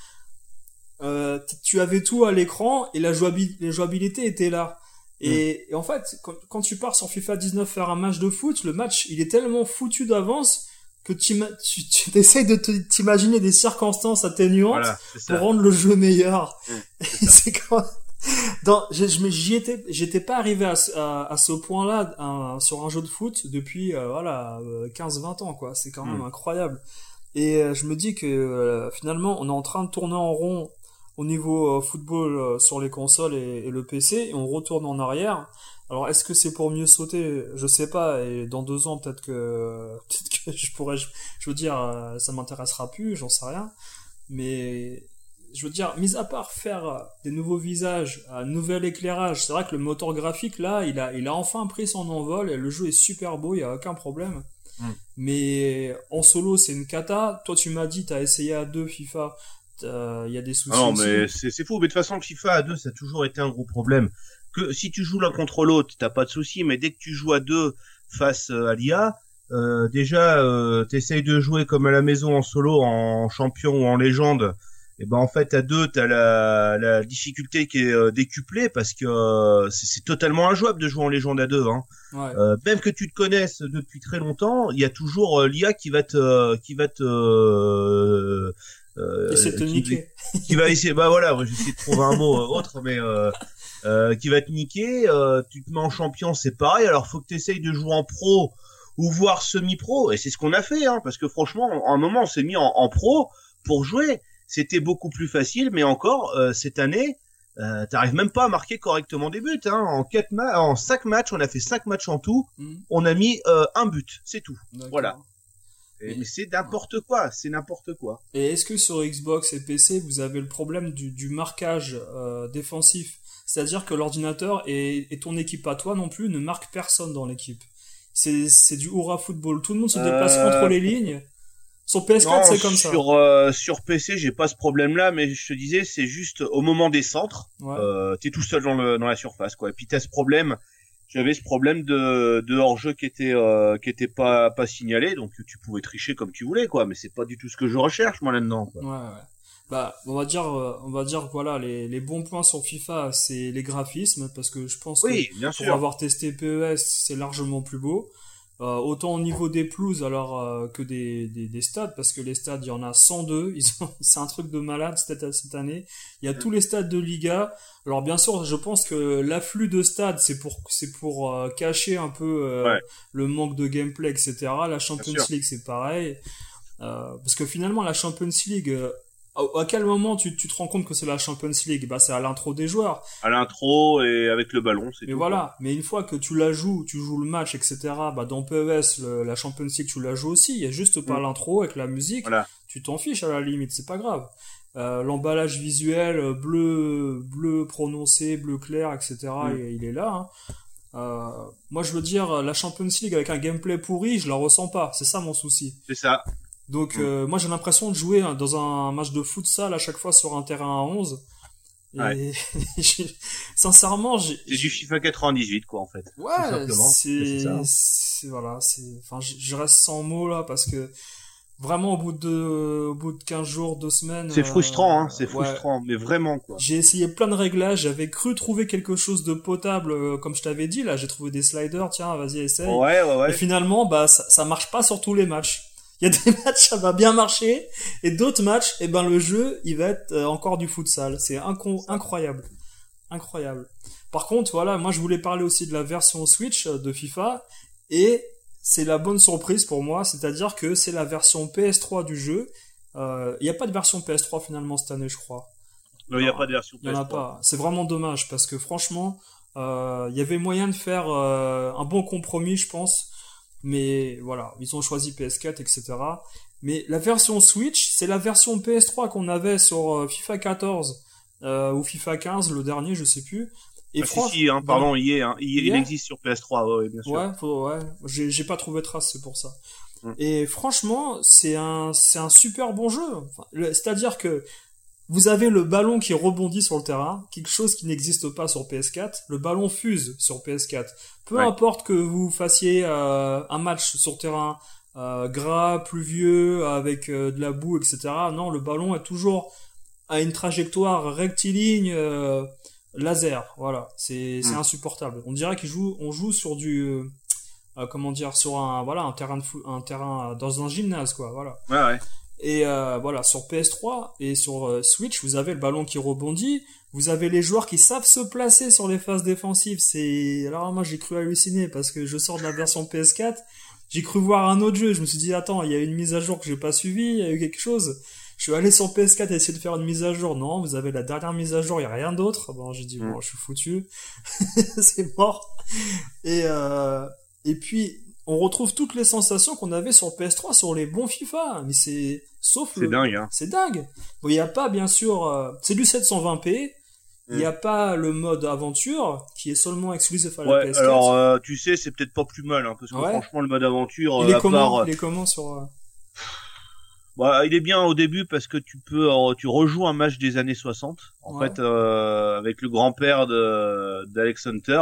euh, tu avais tout à l'écran et la, jouabilité était là. Et, mm. en fait, quand, tu pars sur FIFA 19 faire un match de foot, le match, il est tellement foutu d'avance que tu, tu, essayes de t'imaginer des circonstances atténuantes pour rendre le jeu meilleur. Mm, [LAUGHS] c'est quand dans, je, j'y étais, j'étais pas arrivé à, à, ce point-là sur un jeu de foot depuis euh, voilà 15-20 ans quoi. C'est quand même mm. incroyable. Et euh, je me dis que euh, finalement, on est en train de tourner en rond au niveau euh, football sur les consoles et, le PC, et on retourne en arrière. Alors, est-ce que c'est pour mieux sauter? Je sais pas. Et dans deux ans, peut-être que, [LAUGHS] je pourrais, je, veux dire, ça m'intéressera plus. J'en sais rien. Mais je veux dire, mis à part faire des nouveaux visages, un nouvel éclairage, c'est vrai que le moteur graphique là, il a, il a enfin pris son envol et le jeu est super beau, il y a aucun problème. Mais en solo, c'est une cata. Toi, tu m'as dit, tu as essayé à deux FIFA. Il y a des soucis. Non, mais c'est fou. Mais de toute façon, FIFA à deux, ça a toujours été un gros problème. Que si tu joues l'un contre l'autre, t'as pas de souci. Mais dès que tu joues à deux face euh, à l'IA, euh, déjà, euh, t'essayes de jouer comme à la maison en solo, en champion ou en légende et ben en fait à deux t'as la, la difficulté qui est euh, décuplée parce que euh, c'est totalement injouable de jouer en légende à deux hein. Ouais. Euh, même que tu te connaisses depuis très longtemps il y a toujours l'IA qui va te qui va te euh, qui, qui va essayer bah voilà j'essaie de trouver un mot autre mais qui va te niquer tu te mets en champion c'est pareil alors faut que tu essayes de jouer en pro ou voire semi-pro et c'est ce qu'on a fait hein, parce que franchement à un moment on s'est mis en, en pro pour jouer c'était beaucoup plus facile, mais encore euh, cette année, euh, t'arrives même pas à marquer correctement des buts. Hein. En quatre en cinq matchs, on a fait cinq matchs en tout. Mm. On a mis euh, un but, c'est tout. Voilà. Mais c'est n'importe quoi, c'est n'importe quoi. Et est-ce que sur Xbox et PC, vous avez le problème du, marquage euh, défensif? C'est-à-dire que l'ordinateur et, et, ton équipe à toi non plus ne marque personne dans l'équipe. C'est du hurrah football. Tout le monde se déplace entre les lignes. Sur PS4, c'est comme ça. Sur, euh, sur PC, j'ai pas ce problème-là, mais je te disais, c'est juste au moment des centres, ouais. euh, t'es tout seul dans, le, dans la surface, quoi. Et puis t'as ce problème, j'avais ce problème de, de hors-jeu qui était, euh, qui était pas, pas signalé, donc tu pouvais tricher comme tu voulais, quoi. Mais c'est pas du tout ce que je recherche, moi, là-dedans. Ouais, ouais. Bah, on va dire, euh, on va dire, voilà, les, les bons points sur FIFA, c'est les graphismes, parce que je pense oui, que bien pour avoir testé PES, c'est largement plus beau. Euh, autant au niveau des pelouses alors euh, que des, des, des, stades parce que les stades il y en a 102 ils [LAUGHS] c'est un truc de malade cette, cette année. Il y a tous les stades de Liga. Alors bien sûr je pense que l'afflux de stades c'est pour c'est pour euh, cacher un peu le manque de gameplay etc la Champions League c'est pareil. Parce que finalement la Champions League à quel moment tu, tu te rends compte que c'est la Champions League? Bah c'est à l'intro des joueurs. À l'intro et avec le ballon, c'est Mais voilà. Mais une fois que tu la joues, tu joues le match, etc. Bah dans PES, la Champions League, tu la joues aussi. Il y a juste pas mm. l'intro avec la musique. Voilà. Tu t'en fiches à la limite, c'est pas grave. Euh, L'emballage visuel euh, bleu, bleu prononcé, bleu clair, etc. Mm. Il, est là. Hein. Euh, moi, je veux dire, la Champions League avec un gameplay pourri, je la ressens pas. C'est ça mon souci. C'est ça. Donc euh, moi j'ai l'impression de jouer dans un match de futsal à chaque fois sur un terrain à 11. Et [LAUGHS] sincèrement, j'ai c'est du FIFA 98 quoi en fait. Ouais, c'est voilà, c'est enfin je reste sans mots là parce que vraiment au bout de au bout de 15 jours, 2 semaines C'est frustrant hein, c'est frustrant mais vraiment quoi. J'ai essayé plein de réglages, j'avais cru trouver quelque chose de potable euh, comme je t'avais dit là, j'ai trouvé des sliders, tiens, vas-y essaye. Ouais ouais ouais. Et finalement bah ça, ça marche pas sur tous les matchs. Il y a des [LAUGHS] matchs, ça va bien marcher, et d'autres matchs, et eh ben le jeu, il va être euh, encore du futsal. C'est incroyable, incroyable. Par contre, voilà, moi je voulais parler aussi de la version Switch euh, de FIFA, et c'est la bonne surprise pour moi, c'est-à-dire que c'est la version PS3 du jeu. Euh, il n'y a pas de version PS3 finalement cette année, je crois. Non, il n'y a pas de version PS3. Il n'y en a pas. C'est vraiment dommage parce que franchement, il y avait moyen de faire un bon compromis, je pense, mais voilà, ils ont choisi PS4, etc. Mais la version Switch, c'est la version PS3 qu'on avait sur euh, FIFA 14 euh, ou FIFA 15, le dernier, je sais plus. Et ah, si, hein, pardon, il, est, hein, il, existe sur PS3, ouais, bien sûr. Ouais, faut, ouais. J'ai pas trouvé trace, c'est pour ça. Mm. Et franchement, c'est un, c'est un super bon jeu. C'est-à-dire que vous avez le ballon qui rebondit sur le terrain, quelque chose qui n'existe pas sur PS4. Le ballon fuse sur PS4. Peu importe que vous fassiez euh, un match sur terrain euh, gras, pluvieux, avec euh, de la boue, etc. Non, le ballon est toujours à une trajectoire rectiligne laser. Voilà, c'est c'est insupportable. On dirait qu'il joue, on joue sur du, comment dire, sur un voilà un terrain de fou- un terrain dans un gymnase quoi. Voilà. Ouais, ouais. Et euh, voilà, sur PS3 et sur euh, Switch, vous avez le ballon qui rebondit, vous avez les joueurs qui savent se placer sur les phases défensives. C'est alors moi j'ai cru halluciner parce que je sors de la version PS4, j'ai cru voir un autre jeu. Je me suis dit attends, il y a une mise à jour que j'ai pas suivie, il y a eu quelque chose. Je suis allé sur PS4 essayer de faire une mise à jour. Non, vous avez la dernière mise à jour, il y a rien d'autre. Bon, j'ai dit Mm. bon, je suis foutu, [LAUGHS] c'est mort. Et euh, et puis on retrouve toutes les sensations qu'on avait sur PS3 sur les bons FIFA, mais c'est sauf C'est le dingue, hein. c'est dingue. Bon, il n'y a pas, bien sûr, euh, c'est du 720p. Il n'y a pas le mode aventure qui est seulement exclusif à la Ouais, PS4. alors euh, tu sais, c'est peut-être pas plus mal, hein, parce que Ouais. franchement, le mode aventure, il euh, est à comment, part, il est comment sur euh, bah, il est bien au début parce que tu peux, euh, tu rejoues un match des années 60, en Ouais. fait, euh, avec le grand-père de d'Alex Hunter.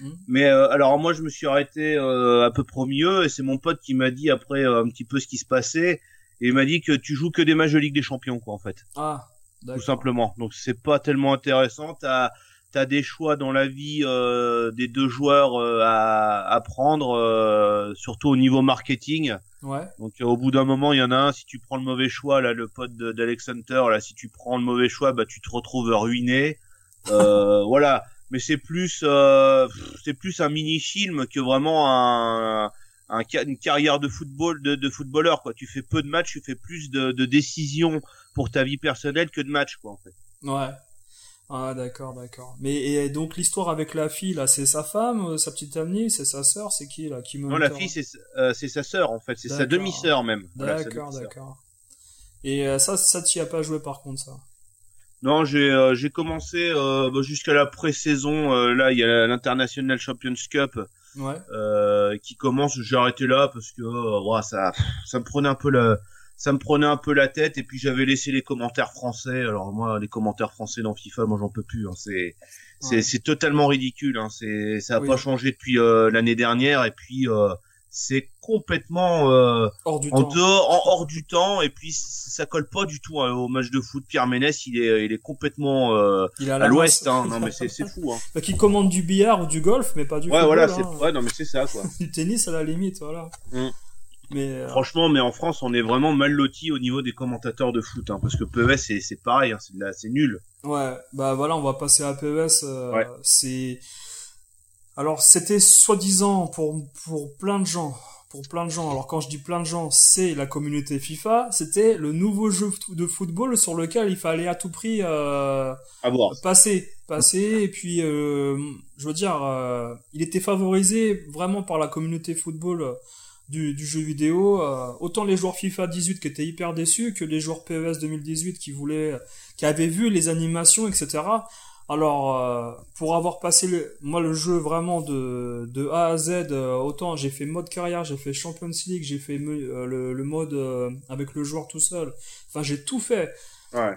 Mhm. Mais euh, alors moi, je me suis arrêté euh, à peu près au milieu et c'est mon pote qui m'a dit après euh, un petit peu ce qui se passait et il m'a dit que tu joues que des matchs de Ligue des Champions, quoi, en fait. Ah, tout simplement. Donc c'est pas tellement intéressant. T'as as des choix dans la vie euh, des deux joueurs euh, à, à prendre, euh, surtout au niveau marketing. Ouais. Donc au bout d'un moment, il y en a un. Si tu prends le mauvais choix, là, le pote de- d'Alex Hunter, là, si tu prends le mauvais choix, bah tu te retrouves ruiné. Euh, [LAUGHS] voilà. Mais c'est plus, euh, c'est plus un mini film que vraiment un, une carrière de football de, de footballeur quoi. Tu fais peu de matchs, tu fais plus de, de décisions pour ta vie personnelle que de matchs quoi en fait. Ouais. Ah, d'accord, d'accord. Mais et donc l'histoire avec la fille là, c'est sa femme, euh, sa petite amie, c'est sa sœur, c'est qui là qui me Non, la fille, c'est euh, c'est sa sœur en fait, c'est sa demi-sœur même. D'accord, d'accord. Et euh, ça, ça t'y as pas joué par contre ça? Non, j'ai euh, j'ai commencé euh, bah, jusqu'à la pré-saison. euh, là, il y a l'International Champions Cup Ouais. euh, qui commence. J'ai arrêté là parce que euh, ouah, ça ça me prenait un peu la ça me prenait un peu la tête et puis j'avais laissé les commentaires français. Alors moi, les commentaires français dans FIFA, moi j'en peux plus. Hein. C'est c'est Ouais. totalement ridicule. Hein. C'est ça a Oui. pas changé depuis euh, l'année dernière et puis euh, c'est complètement euh, Hors du en temps. dehors, en hors du temps, et puis ça colle pas du tout hein, au match de foot. Pierre Ménès, il est, il est complètement euh, Il à, l'ouest. Hein. Non mais c'est, fou. Hein. [LAUGHS] Fait qu'il commande du billard ou du golf, mais pas du Ouais, football. voilà, hein. c'est, ouais, non mais c'est ça quoi. [LAUGHS] Du tennis à la limite, voilà. Mm. Mais euh, Franchement, mais en France, on est vraiment mal loti au niveau des commentateurs de foot, hein, parce que PES, c'est, c'est pareil, c'est, nul. ouais, bah voilà, on va passer à PES. Ouais. C'est alors c'était soi-disant pour pour plein de gens, pour plein de gens. Alors quand je dis plein de gens, c'est la communauté FIFA. C'était le nouveau jeu de football sur lequel il fallait à tout prix euh, passer, passer. Et puis, euh, je veux dire, euh, il était favorisé vraiment par la communauté football du, du jeu vidéo. autant les joueurs FIFA 18 qui étaient hyper déçus que les joueurs PES 2018 qui voulaient, qui avaient vu les animations, etc. Alors, euh, pour avoir passé le, moi le jeu vraiment de, de A à Z, euh, autant j'ai fait mode carrière, j'ai fait Champions League, j'ai fait me- euh, le, le mode avec le joueur tout seul. Enfin, j'ai tout fait Ouais.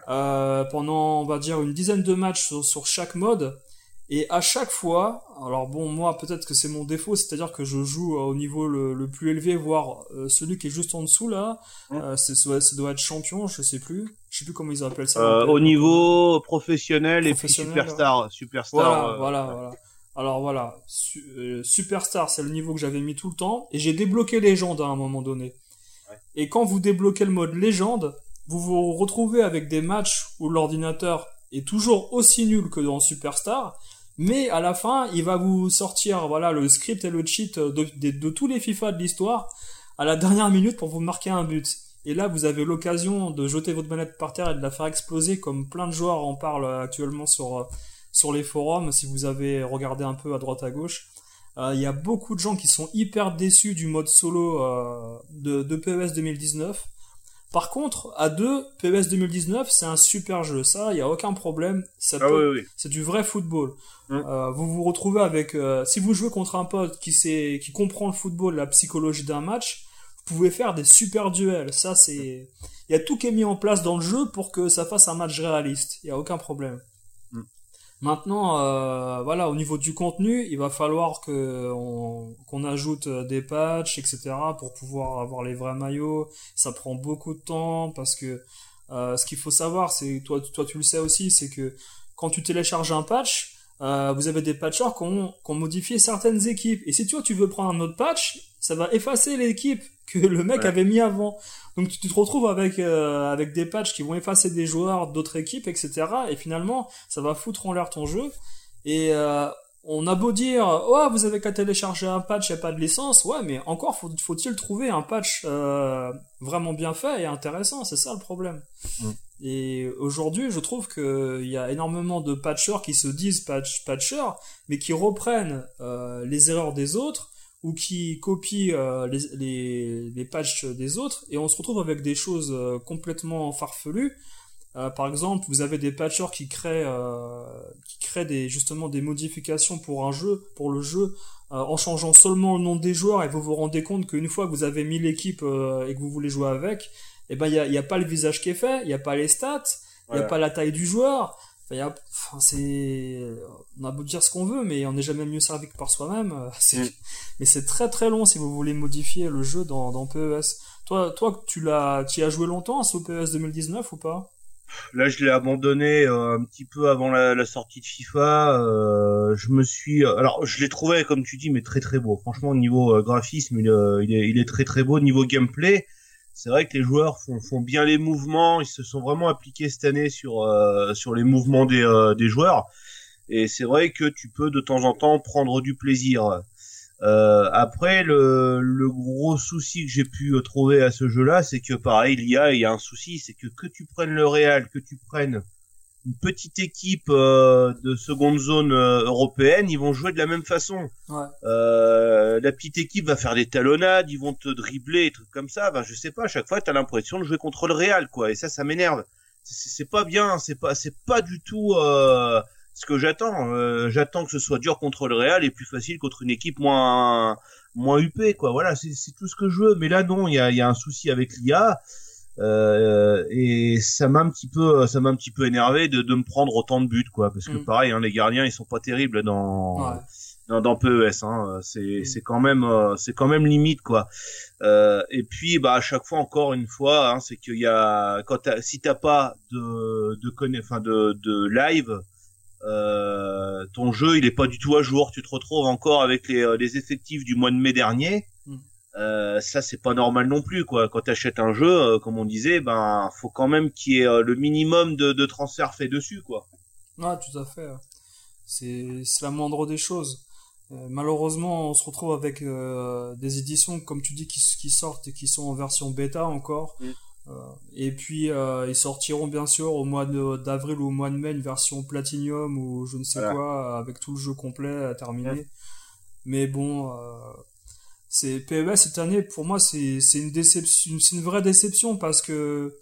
pendant, on va dire, une dizaine de matchs sur, sur chaque mode. Et à chaque fois, alors bon, moi, peut-être que c'est mon défaut, c'est-à-dire que je joue au niveau le, le plus élevé, voire celui qui est juste en dessous, là. C'est, ça, doit- ça doit être champion, je sais plus. Je sais plus comment ils appellent ça. Euh, au niveau professionnel, et puis superstar, superstar. Voilà, euh, voilà, voilà. Alors voilà, Su- euh, Superstar, c'est le niveau que j'avais mis tout le temps, et j'ai débloqué Légende à un moment donné. Ouais. Et quand vous débloquez le mode Légende, vous vous retrouvez avec des matchs où l'ordinateur est toujours aussi nul que dans Superstar, mais à la fin, il va vous sortir voilà le script et le cheat de, de- de tous les FIFA de l'histoire à la dernière minute pour vous marquer un but. Et là, vous avez l'occasion de jeter votre manette par terre et de la faire exploser, comme plein de joueurs en parlent actuellement sur euh, sur les forums, si vous avez regardé un peu à droite à gauche. Euh, Il y a beaucoup de gens qui sont hyper déçus du mode solo euh, de, de PES 2019. Par contre, à deux, PES 2019, c'est un super jeu. Ça, il y a aucun problème. Ah peut- oui, oui. c'est du vrai football. Mm. Euh, vous vous retrouvez avec, euh, si vous jouez contre un pote qui sait, qui comprend le football, la psychologie d'un match, pouvez faire des super duels. Ça, c'est, il y a tout qui est mis en place dans le jeu pour que ça fasse un match réaliste. Il y a aucun problème. Mm. Maintenant, euh, voilà, au niveau du contenu, il va falloir que qu'on ajoute des patchs, etc., pour pouvoir avoir les vrais maillots. Ça prend beaucoup de temps parce que euh, ce qu'il faut savoir, c'est toi, toi tu le sais aussi, c'est que quand tu télécharges un patch, euh, vous avez des patchers qui ont, qui ont modifié certaines équipes. Et si toi tu veux prendre un autre patch, ça va effacer l'équipe que le mec avait mis avant. Donc tu te retrouves avec euh, avec des patchs qui vont effacer des joueurs d'autres équipes, etc. Et finalement, ça va foutre en l'air ton jeu. Et euh, on a beau dire, ouais, vous avez qu'à télécharger un patch, il a pas de licence. Ouais, mais encore faut, faut-il trouver un patch euh, vraiment bien fait et intéressant? C'est ça le problème. Et aujourd'hui, je trouve qu'il y a énormément de patchers qui se disent patch patchers, mais qui reprennent euh, les erreurs des autres ou qui copient euh, les, les, les, patchs des autres et on se retrouve avec des choses euh, complètement farfelues. Euh, par exemple, vous avez des patchers qui créent, qui créent des, justement des modifications pour un jeu, pour le jeu, en changeant seulement le nom des joueurs et vous vous rendez compte qu'une fois que vous avez mis l'équipe et que vous voulez jouer avec, eh ben il y a, y a, pas le visage qui est fait, il n'y a pas les stats, il n'y a pas la taille du joueur. C'est, on a beau dire ce qu'on veut, mais on n'est jamais mieux servi que par soi-même. Mm. Mais c'est très très long si vous voulez modifier le jeu dans, dans PES. Toi, toi, tu l'as, tu as joué longtemps à ce PES 2019 ou pas? Là, je l'ai abandonné euh, un petit peu avant la, la sortie de FIFA. Euh, je me suis, alors, je l'ai trouvé, comme tu dis, mais très très beau. Franchement, au niveau euh, graphisme, il, il, est, il est très très beau. Niveau gameplay, c'est vrai que les joueurs font, font, bien les mouvements. Ils se sont vraiment appliqués cette année sur euh, sur les mouvements des, euh, des joueurs. Et c'est vrai que tu peux de temps en temps prendre du plaisir. Euh, après, le, le gros souci que j'ai pu trouver à ce jeu-là, c'est que pareil, il y a, il y a un souci, c'est que que tu prennes le Real, que tu prennes une petite équipe euh, de seconde zone euh, européenne, ils vont jouer de la même façon. Ouais. Euh, la petite équipe va faire des talonnades, ils vont te dribbler, trucs comme ça. Ben, je sais pas, à chaque fois, t'as l'impression de jouer contre le Real, quoi. Et ça, ça m'énerve. C'est pas bien, c'est pas, c'est pas du tout euh, ce que j'attends. j'attends que ce soit dur contre le Real et plus facile contre une équipe moins, moins huppée, quoi. Voilà, c'est tout ce que je veux. Mais là, non, il y a, y a un souci avec l'IA. Euh, et ça m'a un petit peu, ça m'a un petit peu énervé de, de me prendre autant de buts, quoi, parce que mm. pareil, hein, les gardiens, ils sont pas terribles dans dans, dans, PES, hein, c'est mm. c'est quand même, euh, c'est quand même limite, quoi. Euh, et puis, bah à chaque fois, encore une fois, hein, c'est qu'il y a, quand as, si t'as pas de de enfin de de live. Euh, ton jeu il est pas du tout à jour tu te retrouves encore avec les, les effectifs du mois de mai dernier euh, ça c'est pas normal non plus quoi. Quand tu achètes un jeu, euh, comme on disait, ben faut quand même qu'il y ait euh, le minimum de, de transferts fait dessus quoi. Ouais, tout à fait. C'est la moindre des choses. malheureusement, on se retrouve avec des éditions comme tu dis qui, qui sortent et qui sont en version bêta encore. Mm. et puis ils sortiront bien sûr au mois d'avril ou au mois de mai une version Platinum ou je ne sais quoi avec tout le jeu complet à terminer. Mais bon, c'est PES cette année pour moi c'est une déception c'est une vraie déception parce que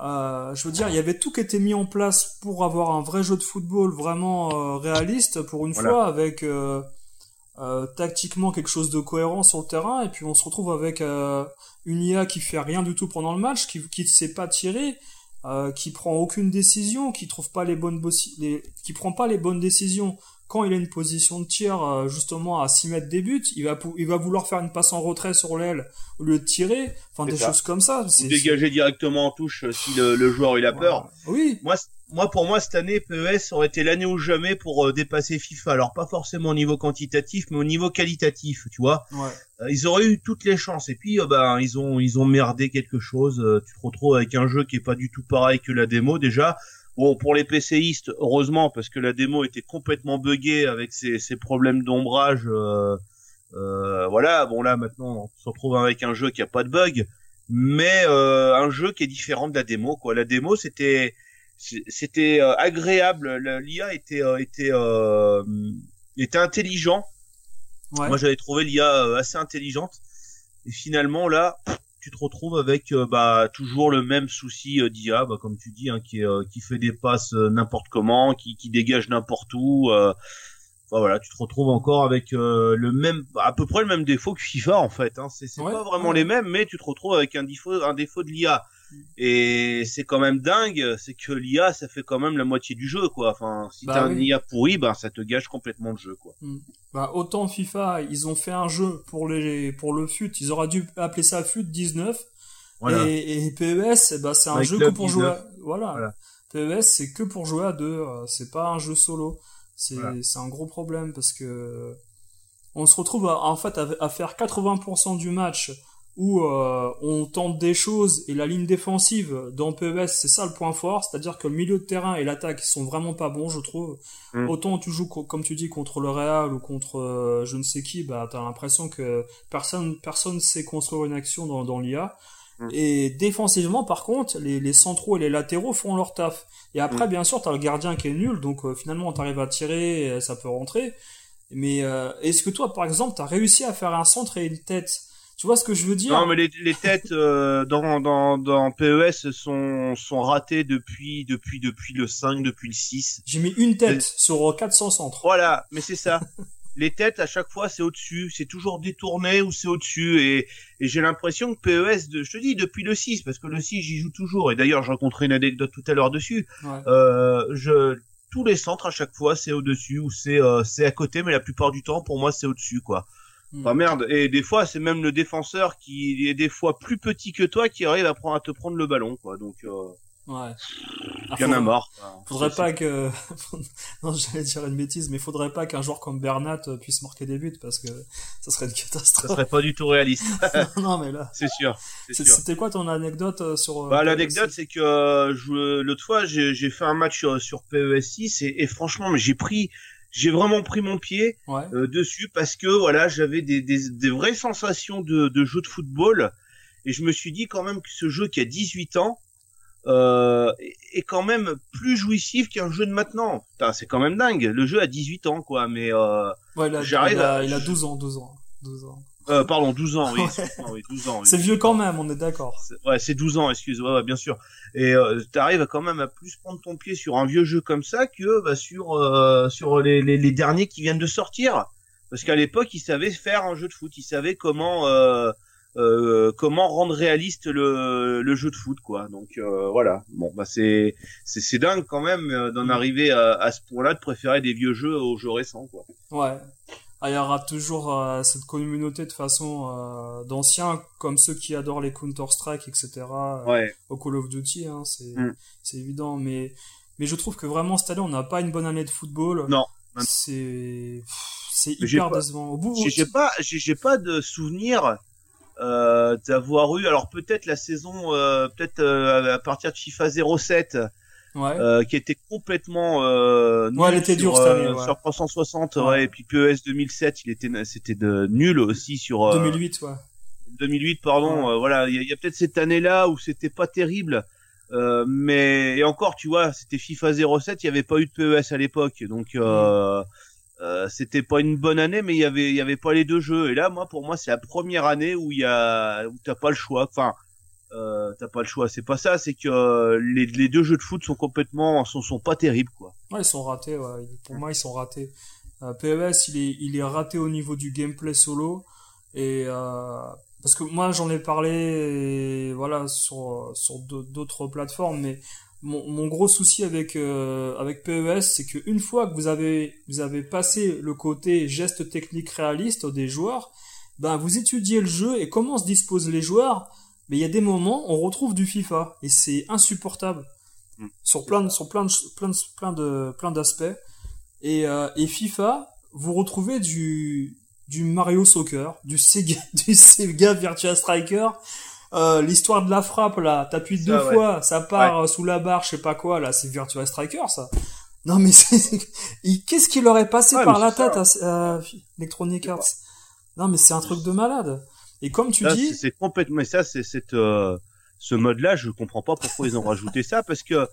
euh, je veux dire il y avait tout qui était mis en place pour avoir un vrai jeu de football vraiment euh, réaliste pour une fois avec euh, tactiquement quelque chose de cohérent sur le terrain. Et puis on se retrouve avec une IA qui fait rien du tout pendant le match qui qui ne sait pas tirer qui prend aucune décision qui trouve pas les bonnes les qui prend pas les bonnes décisions quand il a une position de tir euh, justement à 6 mètres des buts, il va, il va vouloir faire une passe en retrait sur l'aile au lieu de tirer, enfin des choses comme ça. Ou dégager directement en touche euh, si le, joueur il a peur. Oui. Moi, moi pour moi cette année PES aurait été l'année ou jamais pour euh, dépasser FIFA. Alors pas forcément au niveau quantitatif, mais au niveau qualitatif, tu vois. Ouais. ils auraient eu toutes les chances. Et puis ben ils ont ils ont merdé quelque chose. tu te retrouves avec un jeu qui est pas du tout pareil que la démo déjà. Bon, pour les PCistes, heureusement, parce que la démo était complètement buggée avec ses, ses problèmes d'ombrage. Euh, euh, voilà, bon là maintenant, on se retrouve avec un jeu qui a pas de bug, mais euh, un jeu qui est différent de la démo. Quoi, la démo c'était c'était euh, agréable. L'IA était euh, était euh, était intelligent. Ouais. Moi, j'avais trouvé l'IA assez intelligente. Et finalement, là, tu te retrouves avec euh, bah toujours le même souci euh, d'IA, bah, comme tu dis, hein, qui euh, qui fait des passes n'importe comment, qui qui dégage n'importe où. Enfin, voilà, tu te retrouves encore avec le même, à peu près le même défaut que FIFA en fait. Hein. C'est pas vraiment les mêmes, mais tu te retrouves avec un défaut un défaut de l'IA. Et c'est quand même dingue, c'est que l'IA, ça fait quand même la moitié du jeu, quoi. Enfin, si Bah t'as un oui. IA pourri, ben ça te gâche complètement le jeu, quoi. Bah, autant FIFA, ils ont fait un jeu pour les pour le FUT, ils auraient dû appeler ça FUT 19 Voilà. et, et PES, eh ben, c'est un jeu que pour 19. jouer. À... Voilà. Voilà. PES, c'est que pour jouer à deux, euh, c'est pas un jeu solo. C'est Voilà. un gros problème parce que on se retrouve à- en fait à, à faire 80% du match où euh, on tente des choses et la ligne défensive dans PES c'est ça le point fort, c'est-à-dire que le milieu de terrain et l'attaque sont vraiment pas bons je trouve. Mm. Autant tu joues co- comme tu dis contre le Real ou contre euh, je ne sais qui, bah t'as l'impression que personne personne sait construire une action dans, dans l'IA. Mm. Et défensivement par contre les, les centraux et les latéraux font leur taf. Et après Mm. bien sûr t'as le gardien qui est nul donc euh, finalement t'arrives à tirer et ça peut rentrer. Mais euh, est-ce que toi par exemple t'as réussi à faire un centre et une tête tu vois ce que je veux dire? Non, mais les, les têtes euh, dans, dans, dans PES sont, sont ratées depuis, depuis, depuis le 5, depuis le 6. J'ai mis une tête sur 400 centres. Voilà, mais c'est ça. [LAUGHS] les têtes, à chaque fois, c'est au-dessus. C'est toujours détourné ou c'est au-dessus. Et, et j'ai l'impression que PES, de, je te dis, depuis le 6, parce que le 6, j'y joue toujours. Et d'ailleurs, j'ai rencontré une anecdote tout à l'heure dessus. Ouais. Euh, je, tous les centres, à chaque fois, c'est au-dessus ou c'est euh, c'est à côté, mais la plupart du temps, pour moi, c'est au-dessus, quoi. Hmm. Enfin merde, et des fois c'est même le défenseur qui est des fois plus petit que toi qui arrive à, prendre, à te prendre le ballon quoi. Donc euh, Ouais. Ah, il y en a quoi. Faudrait pas que, [LAUGHS] non, j'allais dire une bêtise, mais faudrait pas qu'un joueur comme Bernat euh, puisse marquer des buts parce que [LAUGHS] ça serait une Ça catastrophe. serait pas du tout réaliste, [LAUGHS] non, mais là. c'est sûr. C'était quoi ton anecdote euh, sur, euh, Bah, l'anecdote, c'est que je- l'autre fois, j'ai fait un match sur, sur PES6 et, et franchement, mais j'ai pris, j'ai vraiment pris mon pied Ouais. euh, dessus parce que voilà, j'avais des, des, des vraies sensations de, de jeu de football et je me suis dit quand même que ce jeu qui a 18 ans euh, est- quand même plus jouissif qu'un jeu de maintenant. C'est quand même dingue. Le jeu a 18 ans, quoi, mais euh, Ouais, il a, il a, il a 12 ans, 12 ans. 12 ans. Euh, pardon, 12 ans, oui, [LAUGHS] oui 12 ans. oui. C'est vieux quand même, on est d'accord. Ouais, c'est 12 ans, excuse, ouais, ouais, bien sûr. Et euh, t'arrives quand même à plus prendre ton pied sur un vieux jeu comme ça que bah, sur euh, sur les, les, les derniers qui viennent de sortir. Parce qu'à l'époque, ils savaient faire un jeu de foot, ils savaient comment euh, euh, comment rendre réaliste le, le jeu de foot, quoi. Donc euh, voilà. Bon, bah c'est c'est c'est dingue quand même euh, d'en arriver à, à ce point-là, de préférer des vieux jeux aux jeux récents, quoi. Ouais. Ah, il y aura toujours euh, cette communauté de façon euh, d'anciens comme ceux qui adorent les Counter-Strike, etc. euh, Ouais. au Call of Duty, hein, c'est Mm. c'est évident. Mais mais je trouve que vraiment cette année on n'a pas une bonne année de football. Non. C'est c'est hyper décevant. Au bout, J'ai pas, j'ai pas de souvenir euh, d'avoir eu. Alors peut-être la saison, peut-être à partir de FIFA 07, ouais. euh, qui était complètement. Euh, Ouais, elle nul était sur, dure cette euh, année, ouais. Sur 360, Ouais. ouais. Et puis PES 2007, il était, c'était de nul aussi sur. euh, 2008, ouais. 2008, pardon. Euh, voilà, il y a, il y a peut-être cette année-là où c'était pas terrible. Euh, mais et encore, tu vois, c'était FIFA 07, il y avait pas eu de PES à l'époque, donc euh, euh, c'était pas une bonne année, mais il y avait il y avait pas les deux jeux. Et là, moi, pour moi, c'est la première année où il y a où t'as pas le choix. Enfin, euh, t'as pas le choix. C'est pas ça, c'est que euh, les, les deux jeux de foot sont complètement sont sont pas terribles, quoi. Ils sont ratés. Pour moi, ils sont ratés. Euh, PES, il est, il est raté au niveau du gameplay solo. Et, parce que moi, j'en ai parlé, voilà, sur, sur d'au- d'autres plateformes, mais mon, mon gros souci avec, avec PES, c'est qu'une fois que vous avez, vous avez passé le côté geste technique réaliste des joueurs, ben, vous étudiez le jeu et comment se disposent les joueurs, mais il y a des moments, on retrouve du FIFA, et c'est insupportable. Mm. Sur plein de, sur plein de, plein de, plein de, plein d'aspects. Et, euh, et FIFA, vous retrouvez du, du Mario Soccer, du Sega, [LAUGHS] du Sega Virtua Striker, euh, l'histoire de la frappe, là, t'appuies deux ouais. fois, ça part euh, sous la barre, je sais pas quoi, là, c'est Virtua Striker, ça. Non, mais [LAUGHS] qu'est-ce qui leur est passé Ouais, par la tête à, à Electronic Arts? Non, mais c'est un truc de malade. Et comme tu dis, c'est- complètement. Mais ça, c'est cette euh, ce mode-là, je comprends pas pourquoi ils ont rajouté ça, parce que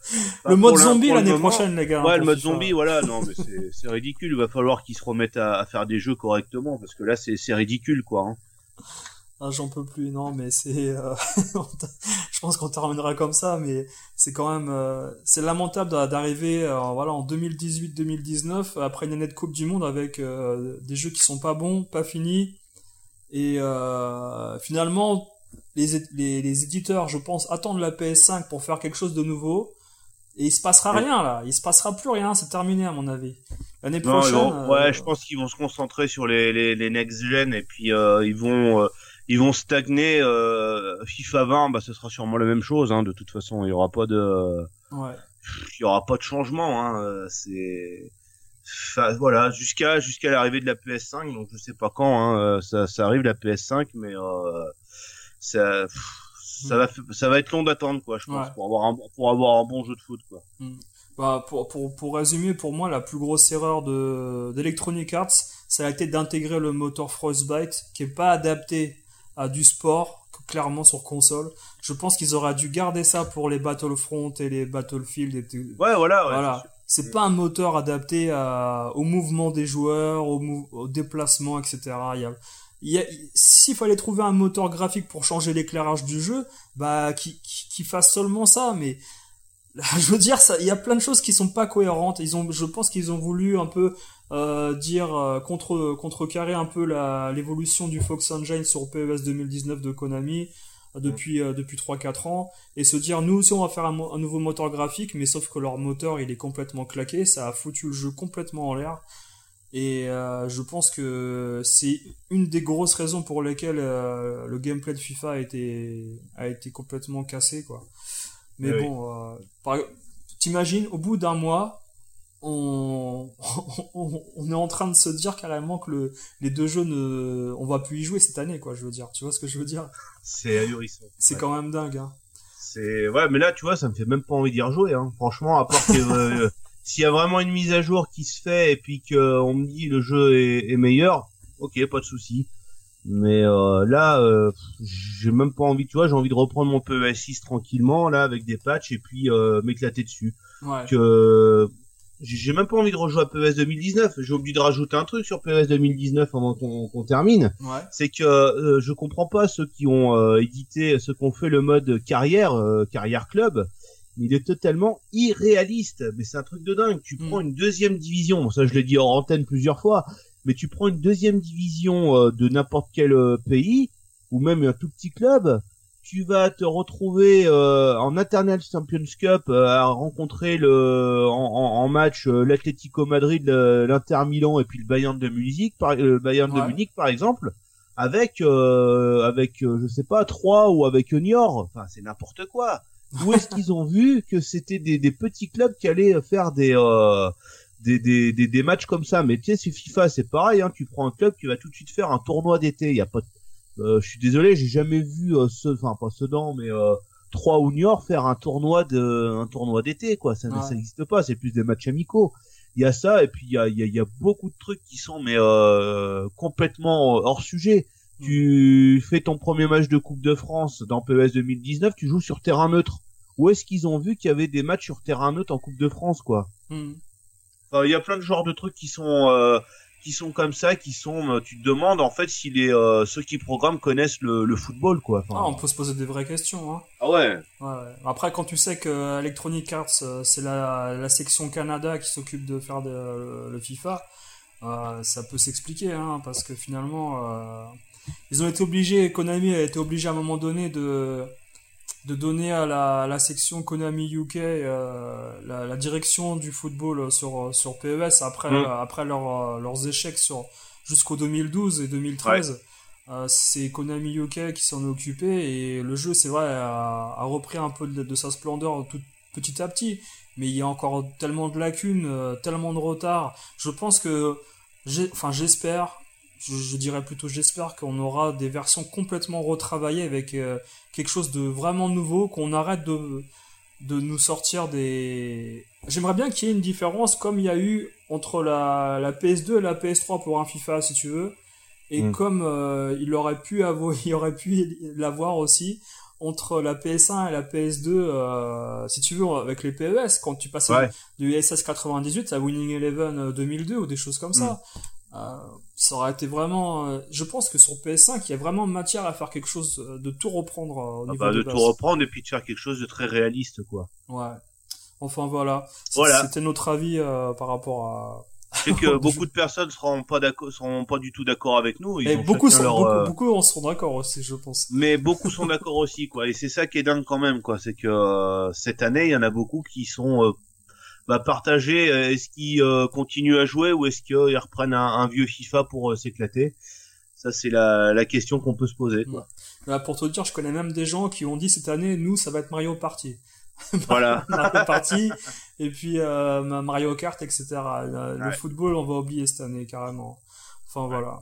le mode pour l'in- zombie l'année prochaine, les gars. Ouais, hein, le mode zombie, voilà, non, mais c'est- ridicule. Il va falloir qu'ils se remettent à, à faire des jeux correctement, parce que là, c'est c'est ridicule, quoi. hein. Ah, j'en peux plus, non, mais c'est, euh, [LAUGHS] je pense qu'on terminera comme ça, mais c'est quand même, euh, c'est lamentable d'a- d'arriver, euh, voilà, en 2018-2019, après une année de Coupe du Monde avec des jeux qui sont pas bons, pas finis, et euh, finalement, les, les, les éditeurs, je pense, attendent la PS5 pour faire quelque chose de nouveau. Et il se passera rien là, il se passera plus rien, c'est terminé à mon avis. L'année prochaine. Euh, ouais, je pense qu'ils vont se concentrer sur les, les, les next gen et puis euh, ils vont euh, ils vont stagner. FIFA 20, bah ce sera sûrement la même chose. Hein, de toute façon, il y aura pas de. Ouais. Il y aura pas de changement. Hein, c'est. Enfin, voilà, jusqu'à jusqu'à l'arrivée de la PS5, donc je sais pas quand hein, ça, ça arrive la PS5, mais ça ça va ça va être long d'attendre quoi je pense pour avoir un pour avoir un bon jeu de foot quoi. Mm. Bah, pour, pour, pour résumer, pour moi, la plus grosse erreur de d'Electronic Arts, ça a été d'intégrer le moteur Frostbite, qui est pas adapté à du sport, clairement sur console. Je pense qu'ils auraient dû garder ça pour les Battlefront et les Battlefield. Et Ouais, voilà. Ouais, voilà. C'est pas un moteur adapté à, au mouvement des joueurs, au, déplacement, etc. Il y a, s'il fallait trouver un moteur graphique pour changer l'éclairage du jeu, bah qui, qui, fasse seulement ça. Mais [LAUGHS] je veux dire, il y a plein de choses qui sont pas cohérentes. Ils ont, je pense qu'ils ont voulu un peu euh, dire euh, contre contrecarrer un peu l'évolution du Fox Engine sur PES 2019 de Konami depuis euh, depuis 3-4 ans et se dire nous aussi on va faire un, un, nouveau moteur graphique mais sauf que leur moteur il est complètement claqué ça a foutu le jeu complètement en l'air et euh, je pense que c'est une des grosses raisons pour lesquelles euh, le gameplay de FIFA a été, a été complètement cassé, quoi. Mais bon, euh, t'imagines, au bout d'un mois, on, [LAUGHS] on, on, est en train de se dire carrément que le, les deux jeux ne, on va plus y jouer cette année, quoi, je veux dire. Tu vois ce que je veux dire? C'est ahurissant. C'est quand même dingue, hein. C'est, ouais, mais là, tu vois, ça me fait même pas envie d'y rejouer, hein. Franchement, à part que, [LAUGHS] s'il y a vraiment une mise à jour qui se fait et puis que on me dit le jeu est, est meilleur, ok, pas de souci. Mais euh, là, euh, j'ai même pas envie, tu vois, j'ai envie de reprendre mon PES 6 tranquillement là avec des patchs et puis euh, m'éclater dessus. Ouais. Que j'ai même pas envie de rejouer à PES 2019. J'ai oublié de rajouter un truc sur PES 2019 avant qu'on termine. Ouais. C'est que euh, je comprends pas ceux qui ont euh, édité, ceux qui ont fait le mode carrière, carrière club il est totalement irréaliste. Mais c'est un truc de dingue. Tu prends mm. une deuxième division, bon, ça je l'ai dit en antenne plusieurs fois, mais tu prends une deuxième division euh, de n'importe quel euh, pays, ou même un tout petit club, tu vas te retrouver euh, en International Champions Cup à rencontrer le en, match l'Atlético Madrid, l'Inter Milan et puis le Bayern de Munich, par, le Bayern de Munich par exemple, avec avec je sais pas trois ou avec Niort. Enfin c'est n'importe quoi. Où est-ce qu'ils ont vu que c'était des, des, petits clubs qui allaient faire des, euh, des, des, des, des, matchs comme ça? Mais tu sais, c'est FIFA, c'est pareil. Hein, tu prends un club qui va tout de suite faire un tournoi d'été. Il y a pas. Euh, je suis désolé, j'ai jamais vu euh, ce, enfin pas Sedan, mais euh, trois ou Niort faire un tournoi de, un tournoi d'été quoi. Ça, n'existe pas. C'est plus des matchs amicaux. Il y a ça et puis il y a, il y a, y a beaucoup de trucs qui sont mais euh, complètement hors sujet tu fais ton premier match de Coupe de France dans PES 2019, tu joues sur terrain neutre. Où est-ce qu'ils ont vu qu'il y avait des matchs sur terrain neutre en Coupe de France, quoi? Hmm. Il y a plein de genres de trucs qui sont euh, qui sont comme ça, qui sont. Euh, tu te demandes en fait si les euh, ceux qui programment connaissent le, le football, quoi. ah, on peut se poser des vraies questions. Hein. Ah ouais. ouais. Après, quand tu sais que Electronic Arts, c'est la, la section Canada qui s'occupe de faire de, le FIFA, ça peut s'expliquer, hein, parce que finalement ils ont été obligés, Konami a été obligé à un moment donné de, de donner à la, la section Konami UK euh, la, la, direction du football sur, sur PES après, mm. après leur, leurs échecs sur, jusqu'au 2012 et 2013. Euh, c'est Konami UK qui s'en est occupé et le jeu, c'est vrai, a, a, repris un peu de, de, sa splendeur tout, petit à petit. Mais il y a encore tellement de lacunes, euh, tellement de retard. Je pense que, enfin, j'espère je, dirais plutôt j'espère qu'on aura des versions complètement retravaillées avec euh, quelque chose de vraiment nouveau, qu'on arrête de, de nous sortir des... J'aimerais bien qu'il y ait une différence comme il y a eu entre la, la PS2 et la PS3 pour un FIFA si tu veux, et mm. comme euh, il aurait pu avoir, [LAUGHS] il aurait pu l'avoir aussi entre la PS1 et la PS2, euh, si tu veux, avec les PES, quand tu passais du SS 98 à Winning Eleven 2002 ou des choses comme ça. Mm. Euh, ça aurait été vraiment. Euh, je pense que sur PS5, il y a vraiment matière à faire quelque chose euh, de tout reprendre au ah niveau bah, de, tout reprendre et puis de faire quelque chose de très réaliste, quoi. Ouais. Enfin voilà. voilà. C'était notre avis par rapport à. sais que [LAUGHS] beaucoup de personnes seront pas d'accord, seront pas du tout d'accord avec nous. Ils et ont beaucoup, sont, leur, beaucoup, euh, beaucoup en seront d'accord aussi, je pense. mais beaucoup [LAUGHS] sont d'accord aussi, quoi. Et c'est ça qui est dingue quand même, quoi. C'est que euh, cette année, il y en a beaucoup qui sont euh, bah, partagés. Euh, Est-ce qu'ils euh, continuent à jouer ou est-ce qu'ils reprennent un, un vieux FIFA pour euh, s'éclater? Ça, c'est la, la question qu'on peut se poser. Quoi. Là, pour te dire, je connais même des gens qui ont dit cette année, nous, ça va être Mario Party. [LAUGHS] Voilà. [LAUGHS] Mario Party, et puis euh, Mario Kart, etc. Le, Ouais. football, on va oublier cette année, carrément. Enfin, voilà.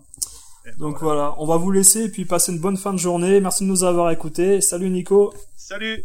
Et Donc voilà. voilà, on va vous laisser et puis passer une bonne fin de journée. Merci de nous avoir écoutés. Salut Nico. Salut